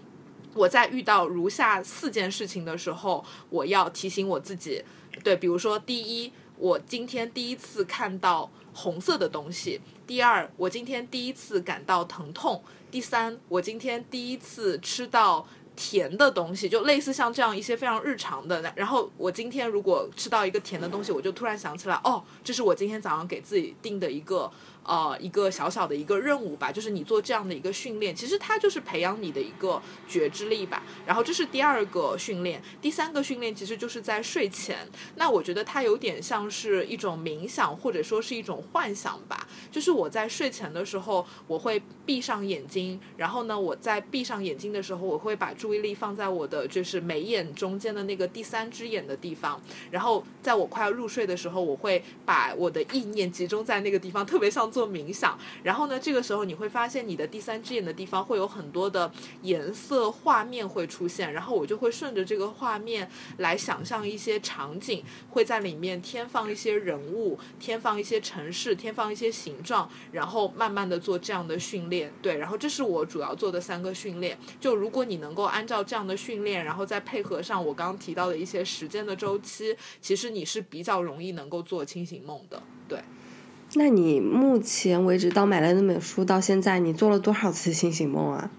我在遇到如下四件事情的时候，我要提醒我自己，对，比如说第一，我今天第一次看到红色的东西；第二，我今天第一次感到疼痛。第三，我今天第一次吃到甜的东西，就类似像这样一些非常日常的。然后我今天如果吃到一个甜的东西，我就突然想起来，哦，这是我今天早上给自己定的一个呃一个小小的一个任务吧，就是你做这样的一个训练，其实它就是培养你的一个觉知力吧。然后这是第二个训练，第三个训练其实就是在睡前。那我觉得它有点像是一种冥想，或者说是一种幻想吧。就是我在睡前的时候，我会闭上眼睛，然后呢，我在闭上眼睛的时候，我会把注意力放在我的就是眉眼中间的那个第三只眼的地方，然后在我快要入睡的时候，我会把我的意念集中在那个地方，特别像做冥想。然后呢，这个时候你会发现你的第三只眼的地方会有很多的颜色画面会出现，然后我就会顺着这个画面来想象一些场景，会在里面添放一些人物，添放一些城市，添放一些形。状，然后慢慢的做这样的训练，对，然后这是我主要做的三个训练。就如果你能够按照这样的训练，然后再配合上我刚刚提到的一些时间的周期，其实你是比较容易能够做清醒梦的。对，那你目前为止到买了那本书到现在，你做了多少次清醒梦啊？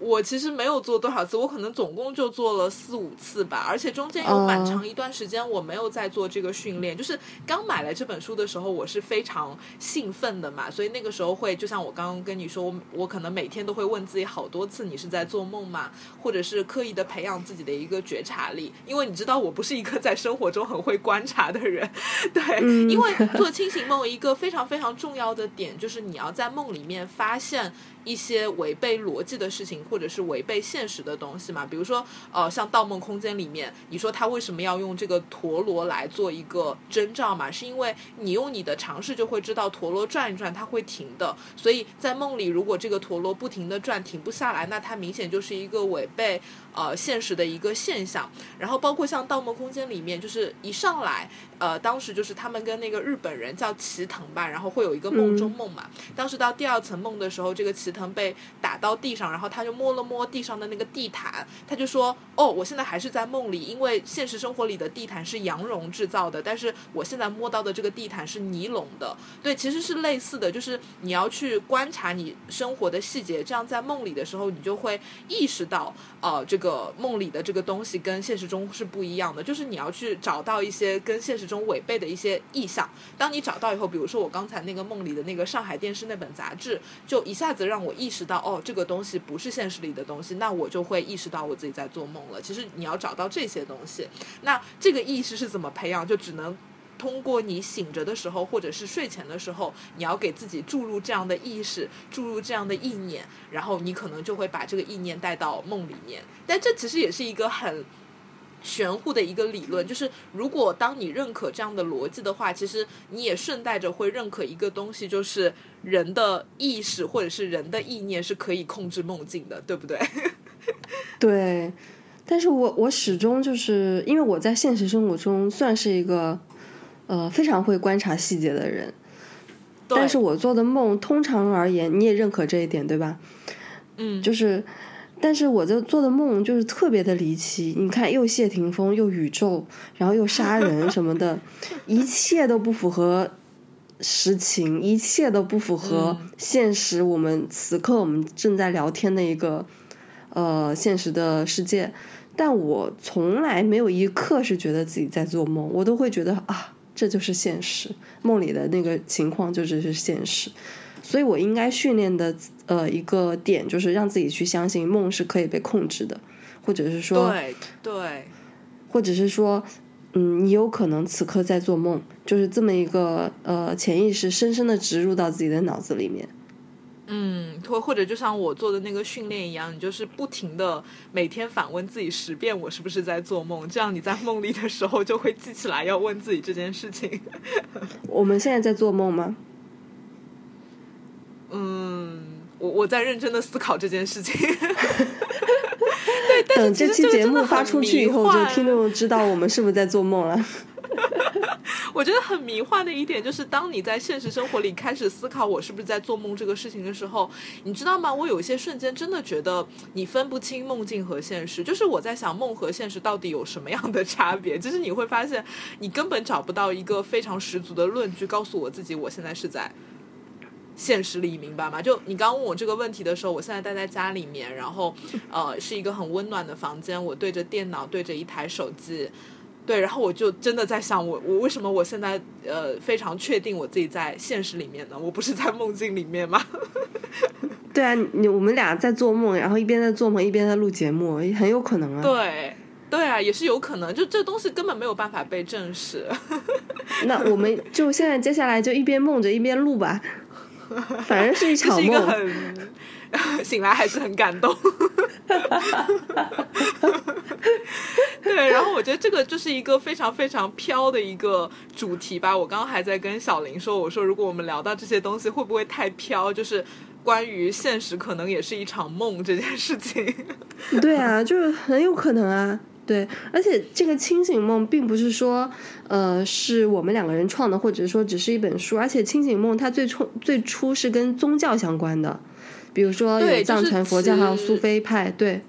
我其实没有做多少次，我可能总共就做了四五次吧，而且中间有蛮长一段时间我没有在做这个训练。就是刚买来这本书的时候，我是非常兴奋的嘛，所以那个时候会就像我刚刚跟你说，我我可能每天都会问自己好多次，你是在做梦吗？或者是刻意的培养自己的一个觉察力，因为你知道我不是一个在生活中很会观察的人，对，因为做清醒梦一个非常非常重要的点就是你要在梦里面发现。一些违背逻辑的事情，或者是违背现实的东西嘛，比如说，呃，像《盗梦空间》里面，你说他为什么要用这个陀螺来做一个征兆嘛？是因为你用你的尝试就会知道，陀螺转一转它会停的。所以在梦里，如果这个陀螺不停的转，停不下来，那它明显就是一个违背呃现实的一个现象。然后包括像《盗梦空间》里面，就是一上来，呃，当时就是他们跟那个日本人叫齐藤吧，然后会有一个梦中梦嘛。当时到第二层梦的时候，这个齐。藤被打到地上，然后他就摸了摸地上的那个地毯，他就说：“哦，我现在还是在梦里，因为现实生活里的地毯是羊绒制造的，但是我现在摸到的这个地毯是尼龙的。”对，其实是类似的，就是你要去观察你生活的细节，这样在梦里的时候，你就会意识到，呃，这个呃梦里的这个东西跟现实中是不一样的，就是你要去找到一些跟现实中违背的一些意象。当你找到以后，比如说我刚才那个梦里的那个上海电视那本杂志，就一下子让。我意识到哦，这个东西不是现实里的东西，那我就会意识到我自己在做梦了。其实你要找到这些东西，那这个意识是怎么培养？就只能通过你醒着的时候，或者是睡前的时候，你要给自己注入这样的意识，注入这样的意念，然后你可能就会把这个意念带到梦里面。但这其实也是一个很。玄乎的一个理论，就是如果当你认可这样的逻辑的话，其实你也顺带着会认可一个东西，就是人的意识或者是人的意念是可以控制梦境的，对不对？对，但是我我始终就是因为我在现实生活中算是一个呃非常会观察细节的人，但是我做的梦通常而言，你也认可这一点对吧？嗯，就是。但是我这做的梦就是特别的离奇，你看又谢霆锋又宇宙，然后又杀人什么的，一切都不符合实情，一切都不符合现实。我们此刻我们正在聊天的一个呃现实的世界，但我从来没有一刻是觉得自己在做梦，我都会觉得啊，这就是现实，梦里的那个情况就只是现实。所以我应该训练的呃一个点就是让自己去相信梦是可以被控制的，或者是说对对，或者是说嗯你有可能此刻在做梦，就是这么一个呃潜意识深深的植入到自己的脑子里面。嗯，或或者就像我做的那个训练一样，你就是不停的每天反问自己十遍我是不是在做梦，这样你在梦里的时候就会记起来要问自己这件事情。我们现在在做梦吗？嗯，我我在认真的思考这件事情。对，等这期节目发出去以后，就听众知道我们是不是在做梦了。我觉得很迷幻的一点就是，当你在现实生活里开始思考我是不是在做梦这个事情的时候，你知道吗？我有一些瞬间真的觉得你分不清梦境和现实。就是我在想梦和现实到底有什么样的 差别？就是你会发现，你根本找不到一个非常十足的论据告诉我自己，我现在是在。现实里明白吗？就你刚问我这个问题的时候，我现在待在家里面，然后呃是一个很温暖的房间，我对着电脑，对着一台手机，对，然后我就真的在想，我我为什么我现在呃非常确定我自己在现实里面呢？我不是在梦境里面吗？对啊，你我们俩在做梦，然后一边在做梦一边在录节目，很有可能啊。对，对啊，也是有可能，就这东西根本没有办法被证实。那我们就现在接下来就一边梦着一边录吧，反正是一场梦，很 醒来还是很感动。我觉得这个就是一个非常非常飘的一个主题吧。我刚刚还在跟小林说，我说如果我们聊到这些东西，会不会太飘？就是关于现实可能也是一场梦这件事情。对啊，就是很有可能啊。对，而且这个清醒梦并不是说，呃，是我们两个人创的，或者说只是一本书。而且清醒梦它最初最初是跟宗教相关的，比如说有藏传佛教还有苏菲派，对。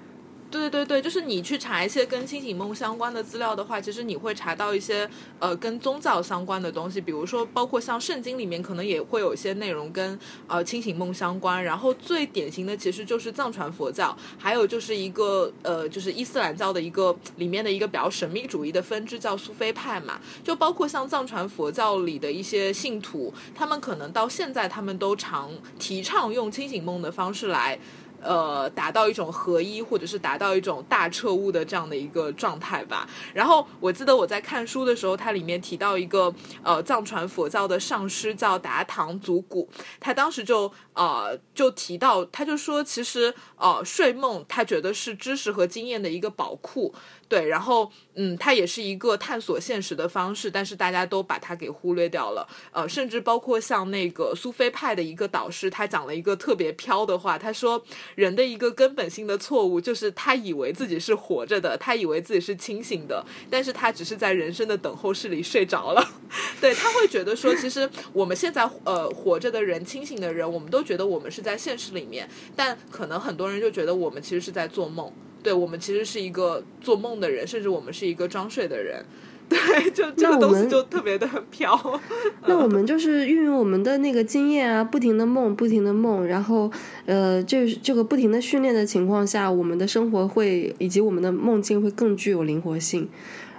对对对，就是你去查一些跟清醒梦相关的资料的话，其实你会查到一些呃跟宗教相关的东西，比如说包括像圣经里面可能也会有一些内容跟呃清醒梦相关。然后最典型的其实就是藏传佛教，还有就是一个呃就是伊斯兰教的一个里面的一个比较神秘主义的分支叫苏菲派嘛。就包括像藏传佛教里的一些信徒，他们可能到现在他们都常提倡用清醒梦的方式来。呃，达到一种合一，或者是达到一种大彻悟的这样的一个状态吧。然后我记得我在看书的时候，它里面提到一个呃藏传佛教的上师叫达唐祖古，他当时就呃就提到，他就说其实呃睡梦他觉得是知识和经验的一个宝库。对，然后嗯，它也是一个探索现实的方式，但是大家都把它给忽略掉了。呃，甚至包括像那个苏菲派的一个导师，他讲了一个特别飘的话，他说人的一个根本性的错误就是他以为自己是活着的，他以为自己是清醒的，但是他只是在人生的等候室里睡着了。对他会觉得说，其实我们现在呃活着的人，清醒的人，我们都觉得我们是在现实里面，但可能很多人就觉得我们其实是在做梦。对我们其实是一个做梦的人，甚至我们是一个装睡的人。对，就这个东西就特别的飘。那我们就是运用我们的那个经验啊，不停的梦，不停的梦，然后呃，这这个不停的训练的情况下，我们的生活会以及我们的梦境会更具有灵活性。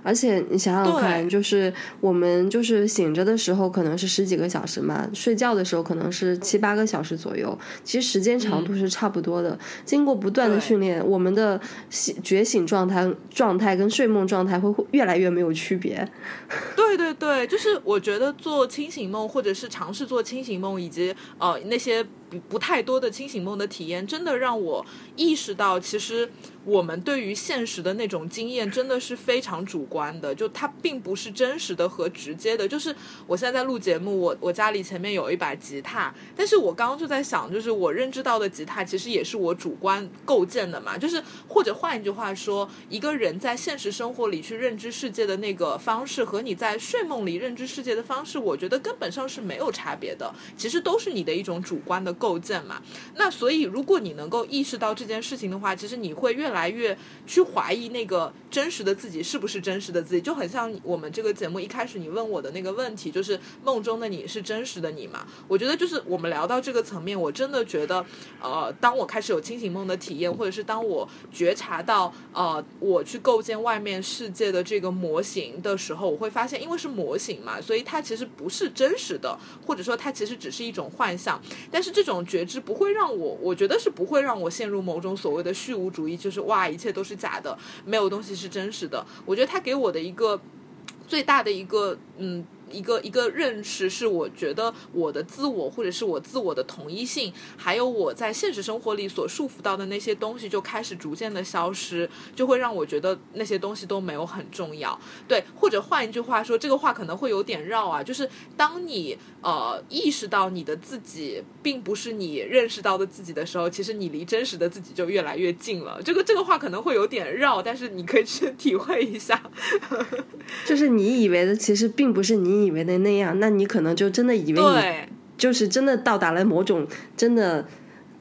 而且你想想看，就是我们就是醒着的时候可能是十几个小时嘛，睡觉的时候可能是七八个小时左右，其实时间长度是差不多的。经过不断的训练，我们的醒觉醒状态状态跟睡梦状态会越来越没有区别。对对对，就是我觉得做清醒梦，或者是尝试做清醒梦，以及呃那些。不太多的清醒梦的体验，真的让我意识到，其实我们对于现实的那种经验真的是非常主观的，就它并不是真实的和直接的。就是我现在在录节目，我我家里前面有一把吉他，但是我刚刚就在想，就是我认知到的吉他其实也是我主观构建的嘛。就是或者换一句话说，一个人在现实生活里去认知世界的那个方式，和你在睡梦里认知世界的方式，我觉得根本上是没有差别的。其实都是你的一种主观的。构建嘛，那所以如果你能够意识到这件事情的话，其实你会越来越去怀疑那个真实的自己是不是真实的自己，就很像我们这个节目一开始你问我的那个问题，就是梦中的你是真实的你嘛？我觉得就是我们聊到这个层面，我真的觉得，呃，当我开始有清醒梦的体验，或者是当我觉察到，呃，我去构建外面世界的这个模型的时候，我会发现，因为是模型嘛，所以它其实不是真实的，或者说它其实只是一种幻象，但是。这种觉知不会让我，我觉得是不会让我陷入某种所谓的虚无主义，就是哇，一切都是假的，没有东西是真实的。我觉得他给我的一个最大的一个嗯。一个一个认识是，我觉得我的自我或者是我自我的统一性，还有我在现实生活里所束缚到的那些东西，就开始逐渐的消失，就会让我觉得那些东西都没有很重要。对，或者换一句话说，这个话可能会有点绕啊，就是当你呃意识到你的自己并不是你认识到的自己的时候，其实你离真实的自己就越来越近了。这个这个话可能会有点绕，但是你可以去体会一下。就是你以为的，其实并不是你。以为的那样，那你可能就真的以为你就是真的到达了某种真的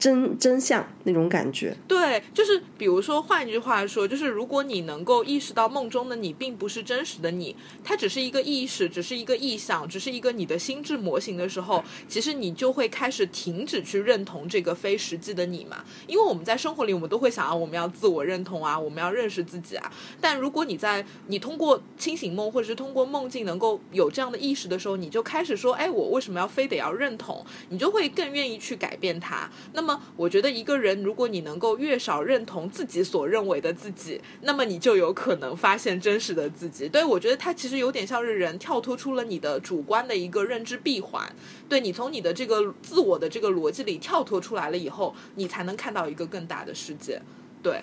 真真相那种感觉。对，就是比如说，换一句话说，就是如果你能够意识到梦中的你并不是真实的你，它只是一个意识，只是一个意象，只是一个你的心智模型的时候，其实你就会开始停止去认同这个非实际的你嘛。因为我们在生活里，我们都会想要我们要自我认同啊，我们要认识自己啊。但如果你在你通过清醒梦或者是通过梦境能够有这样的意识的时候，你就开始说，哎，我为什么要非得要认同？你就会更愿意去改变它。那么。我觉得一个人，如果你能够越少认同自己所认为的自己，那么你就有可能发现真实的自己。对我觉得他其实有点像是人跳脱出了你的主观的一个认知闭环，对你从你的这个自我的这个逻辑里跳脱出来了以后，你才能看到一个更大的世界。对。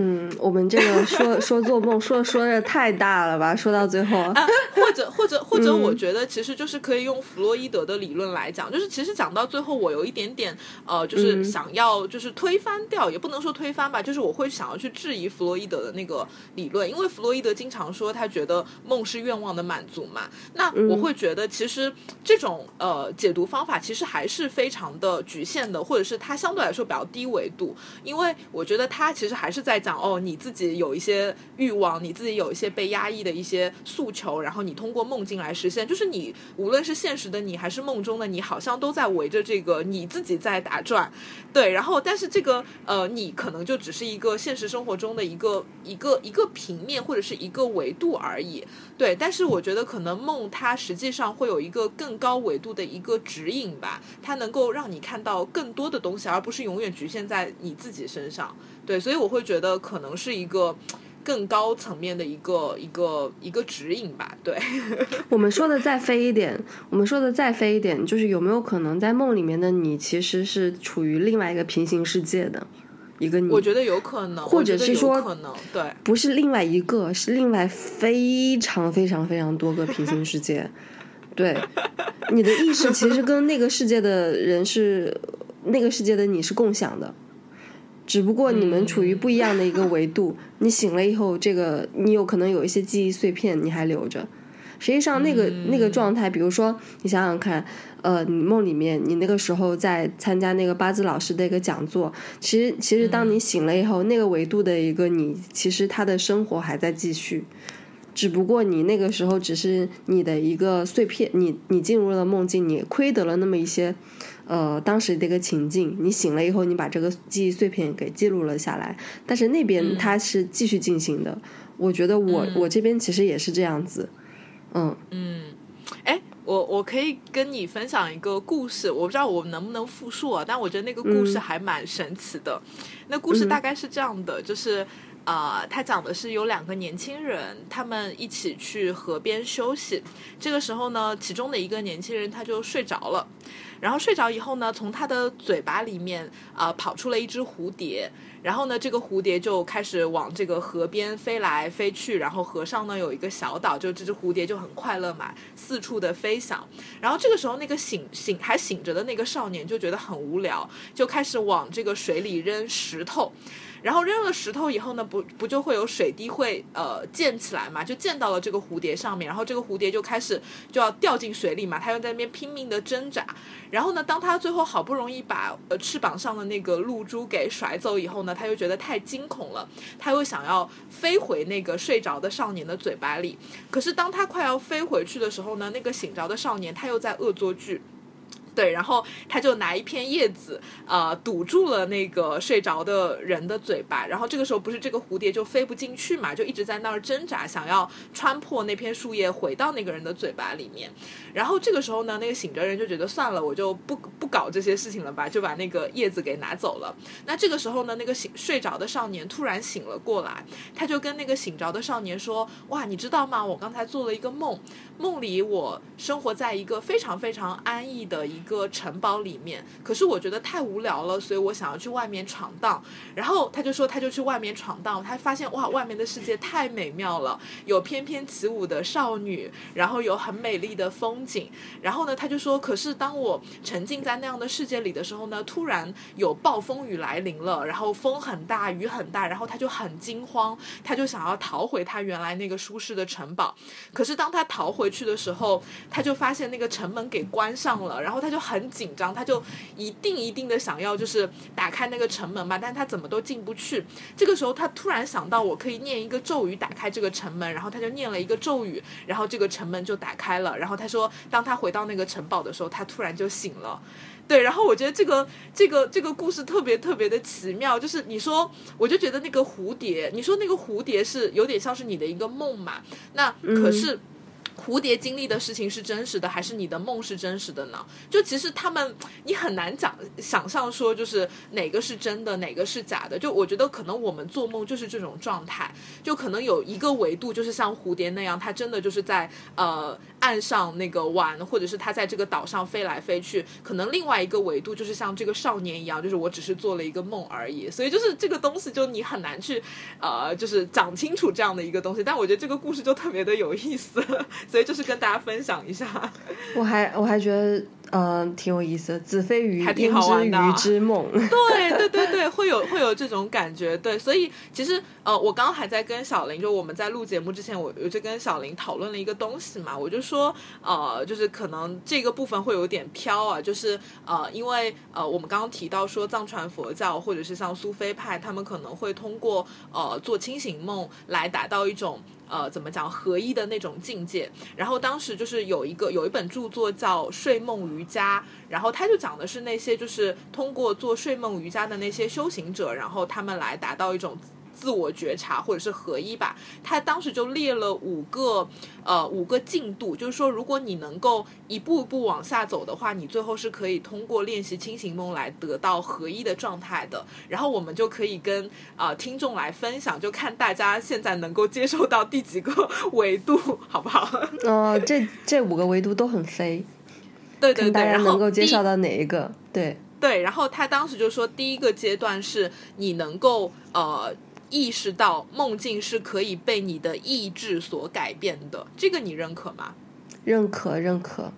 嗯，我们这个说 说做梦说说的太大了吧？说到最后，啊，或者或者或者，我觉得其实就是可以用弗洛伊德的理论来讲，就是其实讲到最后，我有一点点呃，就是想要就是推翻掉，也不能说推翻吧，就是我会想要去质疑弗洛伊德的那个理论，因为弗洛伊德经常说他觉得梦是愿望的满足嘛。那我会觉得其实这种呃解读方法其实还是非常的局限的，或者是它相对来说比较低维度，因为我觉得它其实还是在。讲哦，你自己有一些欲望，你自己有一些被压抑的一些诉求，然后你通过梦境来实现。就是你无论是现实的你还是梦中的你，好像都在围着这个你自己在打转。对，然后但是这个呃，你可能就只是一个现实生活中的一个一个一个平面或者是一个维度而已。对，但是我觉得可能梦它实际上会有一个更高维度的一个指引吧，它能够让你看到更多的东西，而不是永远局限在你自己身上。对，所以我会觉得可能是一个更高层面的一个一个一个指引吧。对，我们说的再飞一点，我们说的再飞一点，就是有没有可能在梦里面的你其实是处于另外一个平行世界的一个你？我觉得有可能，或者是说可能对，不是另外一个，是另外非常非常非常多个平行世界。对，你的意识其实跟那个世界的人是那个世界的你是共享的。只不过你们处于不一样的一个维度，你醒了以后，这个你有可能有一些记忆碎片你还留着。实际上，那个那个状态，比如说你想想看，呃，你梦里面你那个时候在参加那个八字老师的一个讲座，其实其实当你醒了以后，那个维度的一个你，其实他的生活还在继续，只不过你那个时候只是你的一个碎片，你你进入了梦境，你亏得了那么一些。呃，当时的一个情境，你醒了以后，你把这个记忆碎片给记录了下来，但是那边它是继续进行的。我觉得我我这边其实也是这样子，嗯嗯，哎，我我可以跟你分享一个故事，我不知道我能不能复述啊，但我觉得那个故事还蛮神奇的。那故事大概是这样的，就是啊，他讲的是有两个年轻人，他们一起去河边休息，这个时候呢，其中的一个年轻人他就睡着了。然后睡着以后呢，从他的嘴巴里面啊跑出了一只蝴蝶，然后呢，这个蝴蝶就开始往这个河边飞来飞去，然后河上呢有一个小岛，就这只蝴蝶就很快乐嘛，四处的飞翔。然后这个时候，那个醒醒还醒着的那个少年就觉得很无聊，就开始往这个水里扔石头。然后扔了石头以后呢，不不就会有水滴会呃溅起来嘛？就溅到了这个蝴蝶上面，然后这个蝴蝶就开始就要掉进水里嘛，它又在那边拼命的挣扎。然后呢，当它最后好不容易把呃翅膀上的那个露珠给甩走以后呢，它又觉得太惊恐了，它又想要飞回那个睡着的少年的嘴巴里。可是当它快要飞回去的时候呢，那个醒着的少年他又在恶作剧。对，然后他就拿一片叶子，呃，堵住了那个睡着的人的嘴巴。然后这个时候，不是这个蝴蝶就飞不进去嘛，就一直在那儿挣扎，想要穿破那片树叶回到那个人的嘴巴里面。然后这个时候呢，那个醒着人就觉得算了，我就不不搞这些事情了吧，就把那个叶子给拿走了。那这个时候呢，那个醒睡着的少年突然醒了过来，他就跟那个醒着的少年说：“哇，你知道吗？我刚才做了一个梦，梦里我生活在一个非常非常安逸的一。”个城堡里面，可是我觉得太无聊了，所以我想要去外面闯荡。然后他就说，他就去外面闯荡，他发现哇，外面的世界太美妙了，有翩翩起舞的少女，然后有很美丽的风景。然后呢，他就说，可是当我沉浸在那样的世界里的时候呢，突然有暴风雨来临了，然后风很大，雨很大，然后他就很惊慌，他就想要逃回他原来那个舒适的城堡。可是当他逃回去的时候，他就发现那个城门给关上了，然后他就。就很紧张，他就一定一定的想要就是打开那个城门嘛，但是他怎么都进不去。这个时候他突然想到，我可以念一个咒语打开这个城门，然后他就念了一个咒语，然后这个城门就打开了。然后他说，当他回到那个城堡的时候，他突然就醒了。对，然后我觉得这个这个这个故事特别特别的奇妙，就是你说，我就觉得那个蝴蝶，你说那个蝴蝶是有点像是你的一个梦嘛，那可是。蝴蝶经历的事情是真实的，还是你的梦是真实的呢？就其实他们，你很难讲想象说，就是哪个是真的，哪个是假的。就我觉得可能我们做梦就是这种状态，就可能有一个维度就是像蝴蝶那样，它真的就是在呃岸上那个玩，或者是它在这个岛上飞来飞去。可能另外一个维度就是像这个少年一样，就是我只是做了一个梦而已。所以就是这个东西，就你很难去呃就是讲清楚这样的一个东西。但我觉得这个故事就特别的有意思。就是跟大家分享一下，我还我还觉得嗯挺有意思的，子非鱼，还挺好玩的。鱼之梦，对对对对，会有会有这种感觉，对。所以其实呃，我刚刚还在跟小林，就我们在录节目之前，我我就跟小林讨论了一个东西嘛，我就说呃，就是可能这个部分会有点飘啊，就是呃，因为呃，我们刚刚提到说藏传佛教或者是像苏菲派，他们可能会通过呃做清醒梦来达到一种。呃，怎么讲合一的那种境界？然后当时就是有一个有一本著作叫《睡梦瑜伽》，然后他就讲的是那些就是通过做睡梦瑜伽的那些修行者，然后他们来达到一种。自我觉察或者是合一吧，他当时就列了五个，呃，五个进度，就是说，如果你能够一步一步往下走的话，你最后是可以通过练习清醒梦来得到合一的状态的。然后我们就可以跟啊听众来分享，就看大家现在能够接受到第几个 维度，好不好？哦，这这五个维度都很飞，对对对，大家能够接受到哪一个？对对，然后他当时就说，第一个阶段是你能够呃。意识到梦境是可以被你的意志所改变的，这个你认可吗？认可，认可，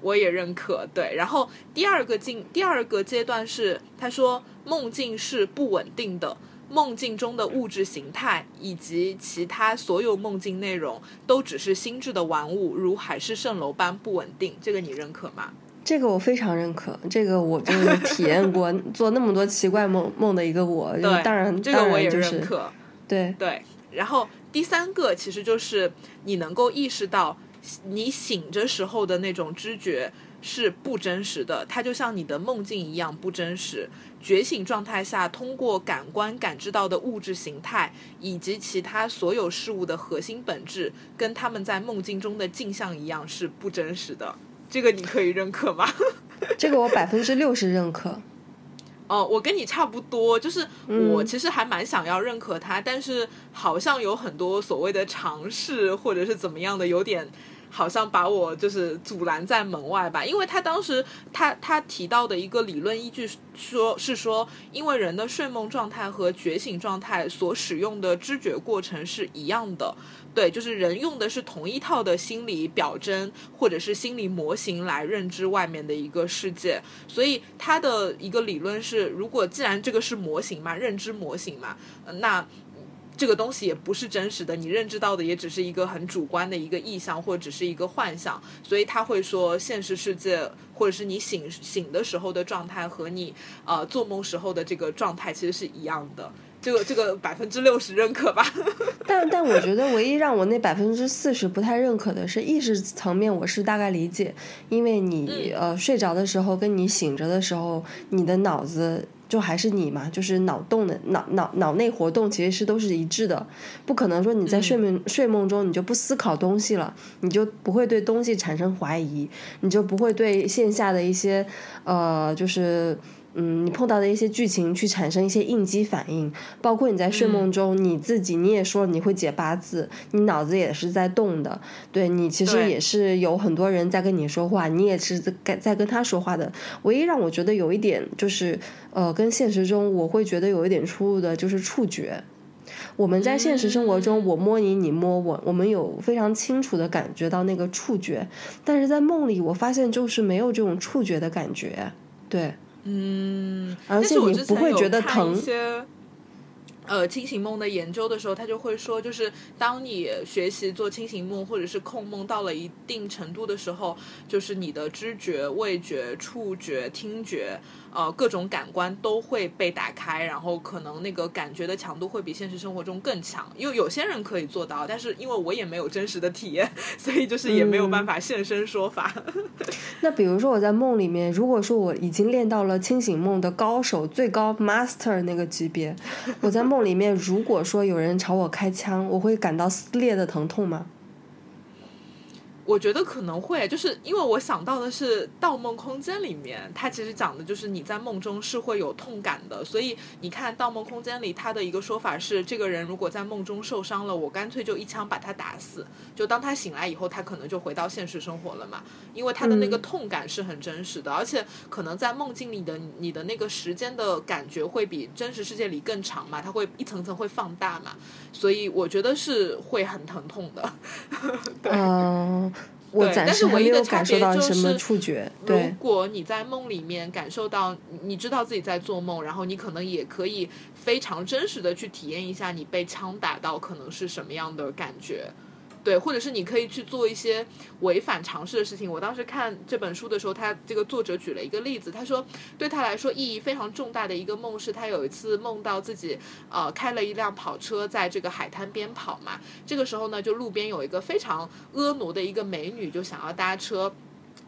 我也认可。对，然后第二个进，第二个阶段是，他说梦境是不稳定的，梦境中的物质形态以及其他所有梦境内容都只是心智的玩物，如海市蜃楼般不稳定。这个你认可吗？这个我非常认可，这个我就是体验过 做那么多奇怪梦梦的一个我，当然这个我也认可。对对，然后第三个其实就是你能够意识到，你醒着时候的那种知觉是不真实的，它就像你的梦境一样不真实。觉醒状态下，通过感官感知到的物质形态以及其他所有事物的核心本质，跟他们在梦境中的镜像一样是不真实的。这个你可以认可吗？这个我百分之六十认可。哦，我跟你差不多，就是我其实还蛮想要认可他，但是好像有很多所谓的尝试或者是怎么样的，有点。好像把我就是阻拦在门外吧，因为他当时他他提到的一个理论依据说是说，因为人的睡梦状态和觉醒状态所使用的知觉过程是一样的，对，就是人用的是同一套的心理表征或者是心理模型来认知外面的一个世界，所以他的一个理论是，如果既然这个是模型嘛，认知模型嘛，那。这个东西也不是真实的，你认知到的也只是一个很主观的一个意象，或者只是一个幻象。所以他会说，现实世界或者是你醒醒的时候的状态和你呃做梦时候的这个状态其实是一样的。这个这个百分之六十认可吧？但但我觉得唯一让我那百分之四十不太认可的是意识层面，我是大概理解，因为你呃睡着的时候跟你醒着的时候，你的脑子。就还是你嘛，就是脑动的脑脑脑内活动其实是都是一致的，不可能说你在睡梦睡梦中你就不思考东西了，你就不会对东西产生怀疑，你就不会对线下的一些呃就是。嗯，你碰到的一些剧情去产生一些应激反应，包括你在睡梦中你自己，你也说你会解八字，你脑子也是在动的，对你其实也是有很多人在跟你说话，你也是在在跟他说话的。唯一让我觉得有一点就是，呃，跟现实中我会觉得有一点出入的就是触觉。我们在现实生活中，我摸你，你摸我，我们有非常清楚的感觉到那个触觉，但是在梦里我发现就是没有这种触觉的感觉，对。嗯，而且你不会觉得疼。呃，清醒梦的研究的时候，他就会说，就是当你学习做清醒梦或者是控梦到了一定程度的时候，就是你的知觉、味觉、触觉、听觉。呃，各种感官都会被打开，然后可能那个感觉的强度会比现实生活中更强。因为有些人可以做到，但是因为我也没有真实的体验，所以就是也没有办法现身说法。那比如说我在梦里面，如果说我已经练到了清醒梦的高手、最高 master 那个级别，我在梦里面，如果说有人朝我开枪，我会感到撕裂的疼痛吗？我觉得可能会，就是因为我想到的是《盗梦空间》里面，它其实讲的就是你在梦中是会有痛感的。所以你看《盗梦空间》里，他的一个说法是，这个人如果在梦中受伤了，我干脆就一枪把他打死。就当他醒来以后，他可能就回到现实生活了嘛，因为他的那个痛感是很真实的，而且可能在梦境里的你的那个时间的感觉会比真实世界里更长嘛，它会一层层会放大嘛，所以我觉得是会很疼痛的。嗯。我暂时没有感受到什么触觉。如果你在梦里面感受到，你知道自己在做梦，然后你可能也可以非常真实的去体验一下你被枪打到可能是什么样的感觉。对，或者是你可以去做一些违反常识的事情。我当时看这本书的时候，他这个作者举了一个例子，他说对他来说意义非常重大的一个梦是，他有一次梦到自己呃开了一辆跑车在这个海滩边跑嘛，这个时候呢，就路边有一个非常婀娜的一个美女就想要搭车。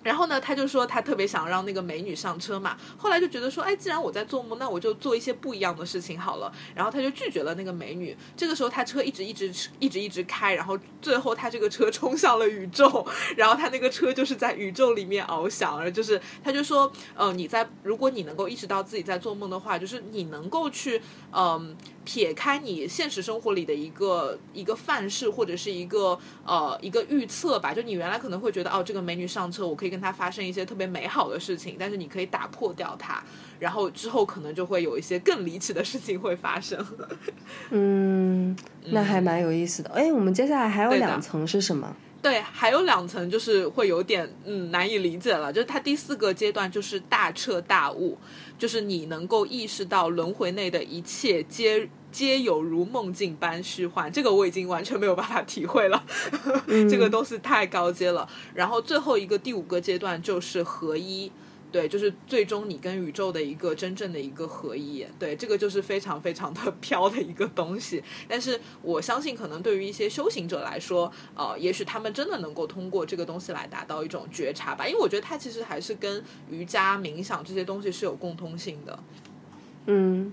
然后呢，他就说他特别想让那个美女上车嘛。后来就觉得说，哎，既然我在做梦，那我就做一些不一样的事情好了。然后他就拒绝了那个美女。这个时候，他车一直一直一直一直开，然后最后他这个车冲向了宇宙。然后他那个车就是在宇宙里面翱翔，而就是他就说，呃，你在如果你能够意识到自己在做梦的话，就是你能够去，嗯。撇开你现实生活里的一个一个范式或者是一个呃一个预测吧，就你原来可能会觉得哦，这个美女上车，我可以跟跟他发生一些特别美好的事情，但是你可以打破掉它，然后之后可能就会有一些更离奇的事情会发生。嗯，那还蛮有意思的。哎，我们接下来还有两层是什么？对，还有两层就是会有点嗯难以理解了，就是它第四个阶段就是大彻大悟。就是你能够意识到轮回内的一切皆皆有如梦境般虚幻，这个我已经完全没有办法体会了，这个都是太高阶了。然后最后一个第五个阶段就是合一。对，就是最终你跟宇宙的一个真正的一个合一，对，这个就是非常非常的飘的一个东西。但是我相信，可能对于一些修行者来说，呃，也许他们真的能够通过这个东西来达到一种觉察吧。因为我觉得它其实还是跟瑜伽、冥想这些东西是有共通性的。嗯，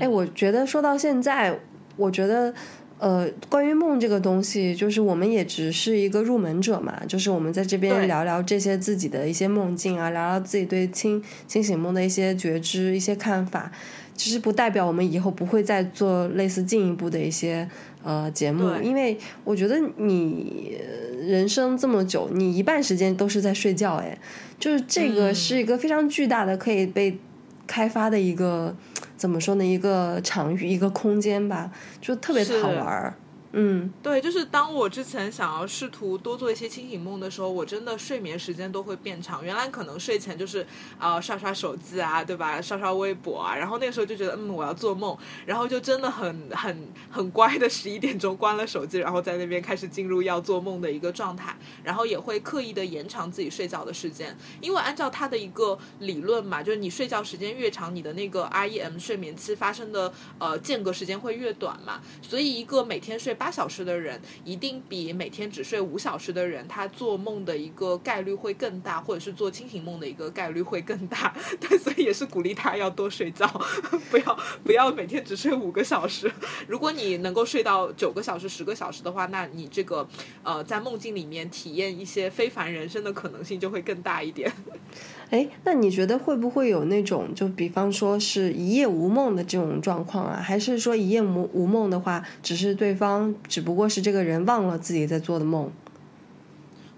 哎，我觉得说到现在，我觉得。呃，关于梦这个东西，就是我们也只是一个入门者嘛，就是我们在这边聊聊这些自己的一些梦境啊，聊聊自己对清清醒梦的一些觉知、一些看法，其实不代表我们以后不会再做类似进一步的一些呃节目，因为我觉得你人生这么久，你一半时间都是在睡觉，哎，就是这个是一个非常巨大的可以被开发的一个。怎么说呢？一个场域，一个空间吧，就特别好玩儿。嗯，对，就是当我之前想要试图多做一些清醒梦的时候，我真的睡眠时间都会变长。原来可能睡前就是啊刷刷手机啊，对吧？刷刷微博啊，然后那个时候就觉得嗯我要做梦，然后就真的很很很乖的十一点钟关了手机，然后在那边开始进入要做梦的一个状态，然后也会刻意的延长自己睡觉的时间，因为按照他的一个理论嘛，就是你睡觉时间越长，你的那个 REM 睡眠期发生的呃间隔时间会越短嘛，所以一个每天睡。八小时的人一定比每天只睡五小时的人，他做梦的一个概率会更大，或者是做清醒梦的一个概率会更大。对，所以也是鼓励他要多睡觉，不要不要每天只睡五个小时。如果你能够睡到九个小时、十个小时的话，那你这个呃在梦境里面体验一些非凡人生的可能性就会更大一点。哎，那你觉得会不会有那种，就比方说是一夜无梦的这种状况啊？还是说一夜无无梦的话，只是对方只不过是这个人忘了自己在做的梦？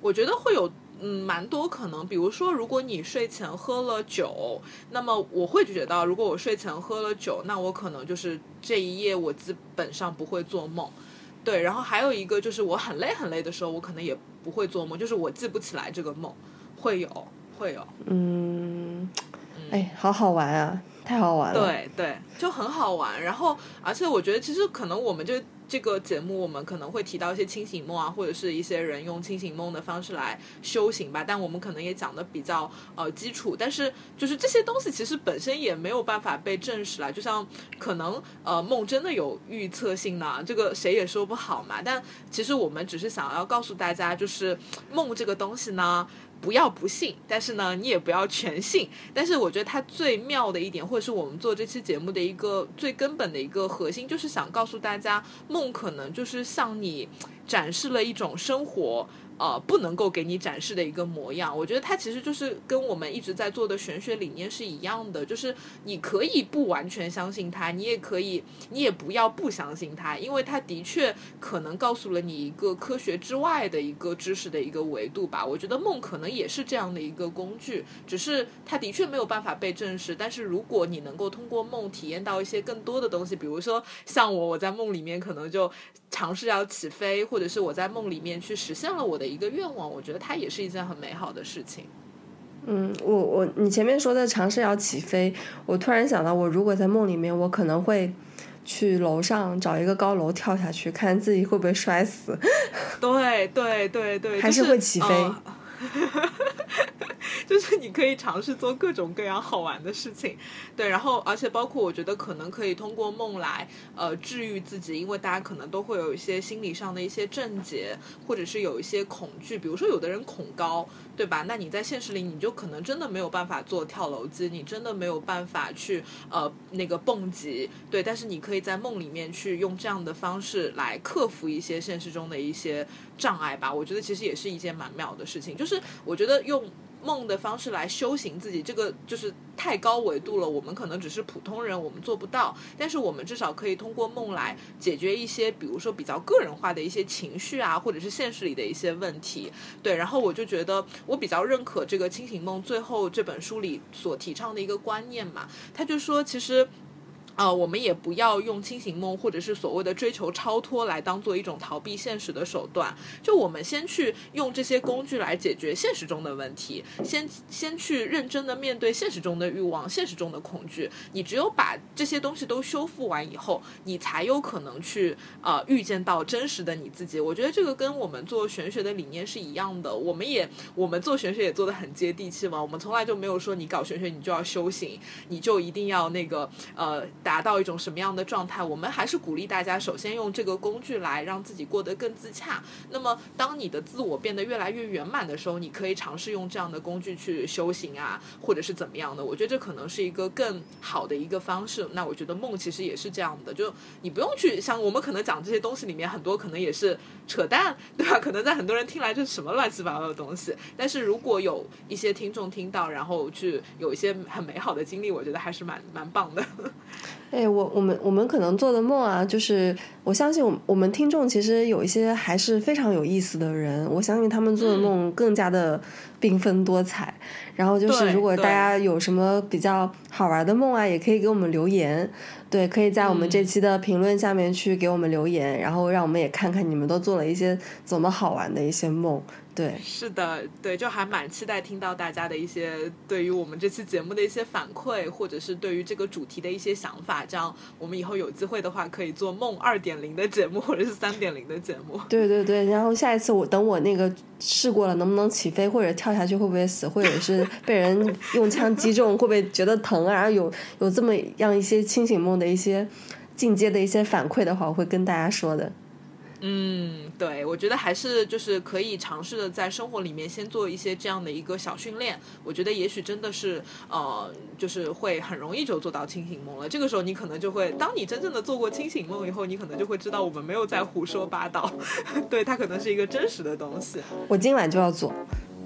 我觉得会有，嗯，蛮多可能。比如说，如果你睡前喝了酒，那么我会觉得，如果我睡前喝了酒，那我可能就是这一夜我基本上不会做梦。对，然后还有一个就是我很累很累的时候，我可能也不会做梦，就是我记不起来这个梦，会有。会有，嗯，哎，好好玩啊！太好玩了。对对，就很好玩。然后，而且我觉得，其实可能我们就这个节目，我们可能会提到一些清醒梦啊，或者是一些人用清醒梦的方式来修行吧。但我们可能也讲的比较呃基础，但是就是这些东西其实本身也没有办法被证实了。就像可能呃梦真的有预测性呢，这个谁也说不好嘛。但其实我们只是想要告诉大家，就是梦这个东西呢。不要不信，但是呢，你也不要全信。但是我觉得它最妙的一点，或者是我们做这期节目的一个最根本的一个核心，就是想告诉大家，梦可能就是向你展示了一种生活。呃，不能够给你展示的一个模样，我觉得它其实就是跟我们一直在做的玄学理念是一样的，就是你可以不完全相信它，你也可以，你也不要不相信它，因为它的确可能告诉了你一个科学之外的一个知识的一个维度吧。我觉得梦可能也是这样的一个工具，只是它的确没有办法被证实。但是如果你能够通过梦体验到一些更多的东西，比如说像我，我在梦里面可能就尝试要起飞，或者是我在梦里面去实现了我的。一个愿望，我觉得它也是一件很美好的事情。嗯，我我你前面说的尝试要起飞，我突然想到，我如果在梦里面，我可能会去楼上找一个高楼跳下去，看自己会不会摔死。对对对对，还是会起飞。就是你可以尝试做各种各样好玩的事情，对，然后而且包括我觉得可能可以通过梦来呃治愈自己，因为大家可能都会有一些心理上的一些症结，或者是有一些恐惧，比如说有的人恐高，对吧？那你在现实里你就可能真的没有办法做跳楼机，你真的没有办法去呃那个蹦极，对，但是你可以在梦里面去用这样的方式来克服一些现实中的一些障碍吧。我觉得其实也是一件蛮妙的事情，就是我觉得用。梦的方式来修行自己，这个就是太高维度了。我们可能只是普通人，我们做不到。但是我们至少可以通过梦来解决一些，比如说比较个人化的一些情绪啊，或者是现实里的一些问题。对，然后我就觉得我比较认可这个清醒梦最后这本书里所提倡的一个观念嘛。他就说，其实。呃，我们也不要用清醒梦或者是所谓的追求超脱来当做一种逃避现实的手段。就我们先去用这些工具来解决现实中的问题，先先去认真的面对现实中的欲望、现实中的恐惧。你只有把这些东西都修复完以后，你才有可能去呃预见到真实的你自己。我觉得这个跟我们做玄学的理念是一样的。我们也我们做玄学也做的很接地气嘛。我们从来就没有说你搞玄学你就要修行，你就一定要那个呃。达到一种什么样的状态？我们还是鼓励大家，首先用这个工具来让自己过得更自洽。那么，当你的自我变得越来越圆满的时候，你可以尝试用这样的工具去修行啊，或者是怎么样的？我觉得这可能是一个更好的一个方式。那我觉得梦其实也是这样的，就你不用去像我们可能讲这些东西里面很多可能也是扯淡，对吧？可能在很多人听来这是什么乱七八糟的东西。但是如果有一些听众听到，然后去有一些很美好的经历，我觉得还是蛮蛮棒的。哎，我我们我们可能做的梦啊，就是我相信我我们听众其实有一些还是非常有意思的人，我相信他们做的梦更加的缤纷多彩。然后就是，如果大家有什么比较好玩的梦啊，也可以给我们留言。对，可以在我们这期的评论下面去给我们留言，然后让我们也看看你们都做了一些怎么好玩的一些梦。对，是的，对，就还蛮期待听到大家的一些对于我们这期节目的一些反馈，或者是对于这个主题的一些想法。这样，我们以后有机会的话，可以做梦二点零的节目，或者是三点零的节目。对对对，然后下一次我等我那个试过了，能不能起飞，或者跳下去会不会死，或者是被人用枪击中会不会觉得疼啊？然后有有这么样一些清醒梦的一些进阶的一些反馈的话，我会跟大家说的。嗯，对，我觉得还是就是可以尝试的，在生活里面先做一些这样的一个小训练。我觉得也许真的是，呃，就是会很容易就做到清醒梦了。这个时候你可能就会，当你真正的做过清醒梦以后，你可能就会知道我们没有在胡说八道，对，它可能是一个真实的东西。我今晚就要做。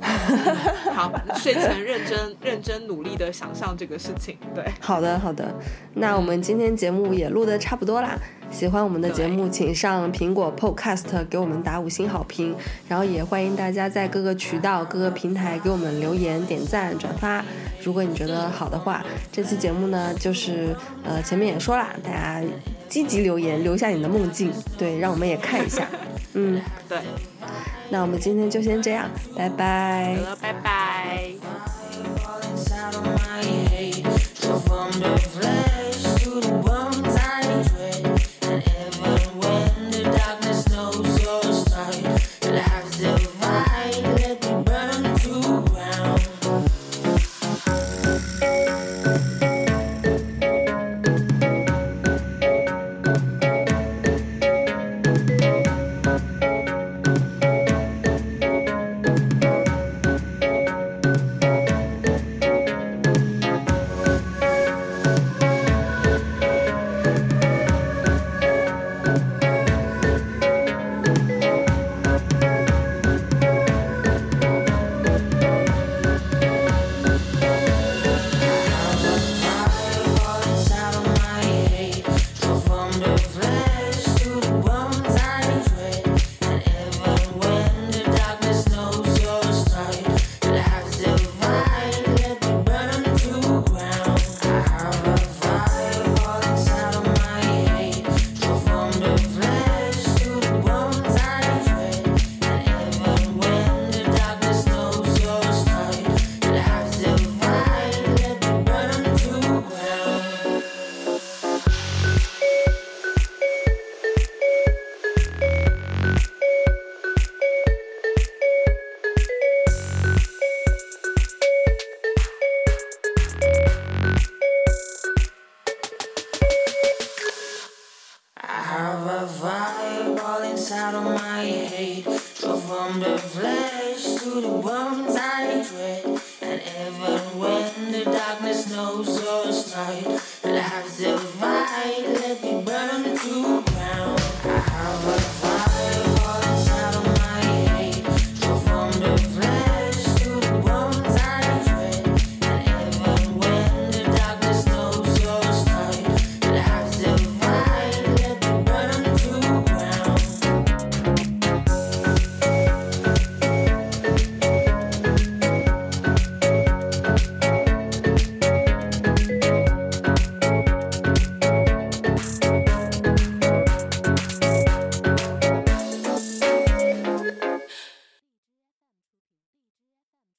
好，睡前认真、认真努力的想象这个事情。对，好的，好的。那我们今天节目也录的差不多啦。喜欢我们的节目，请上苹果 Podcast 给我们打五星好评。然后也欢迎大家在各个渠道、各个平台给我们留言、点赞、转发。如果你觉得好的话，这期节目呢，就是呃前面也说了，大家积极留言，留下你的梦境，对，让我们也看一下。嗯，对。那我们今天就先这样，拜拜。拜拜。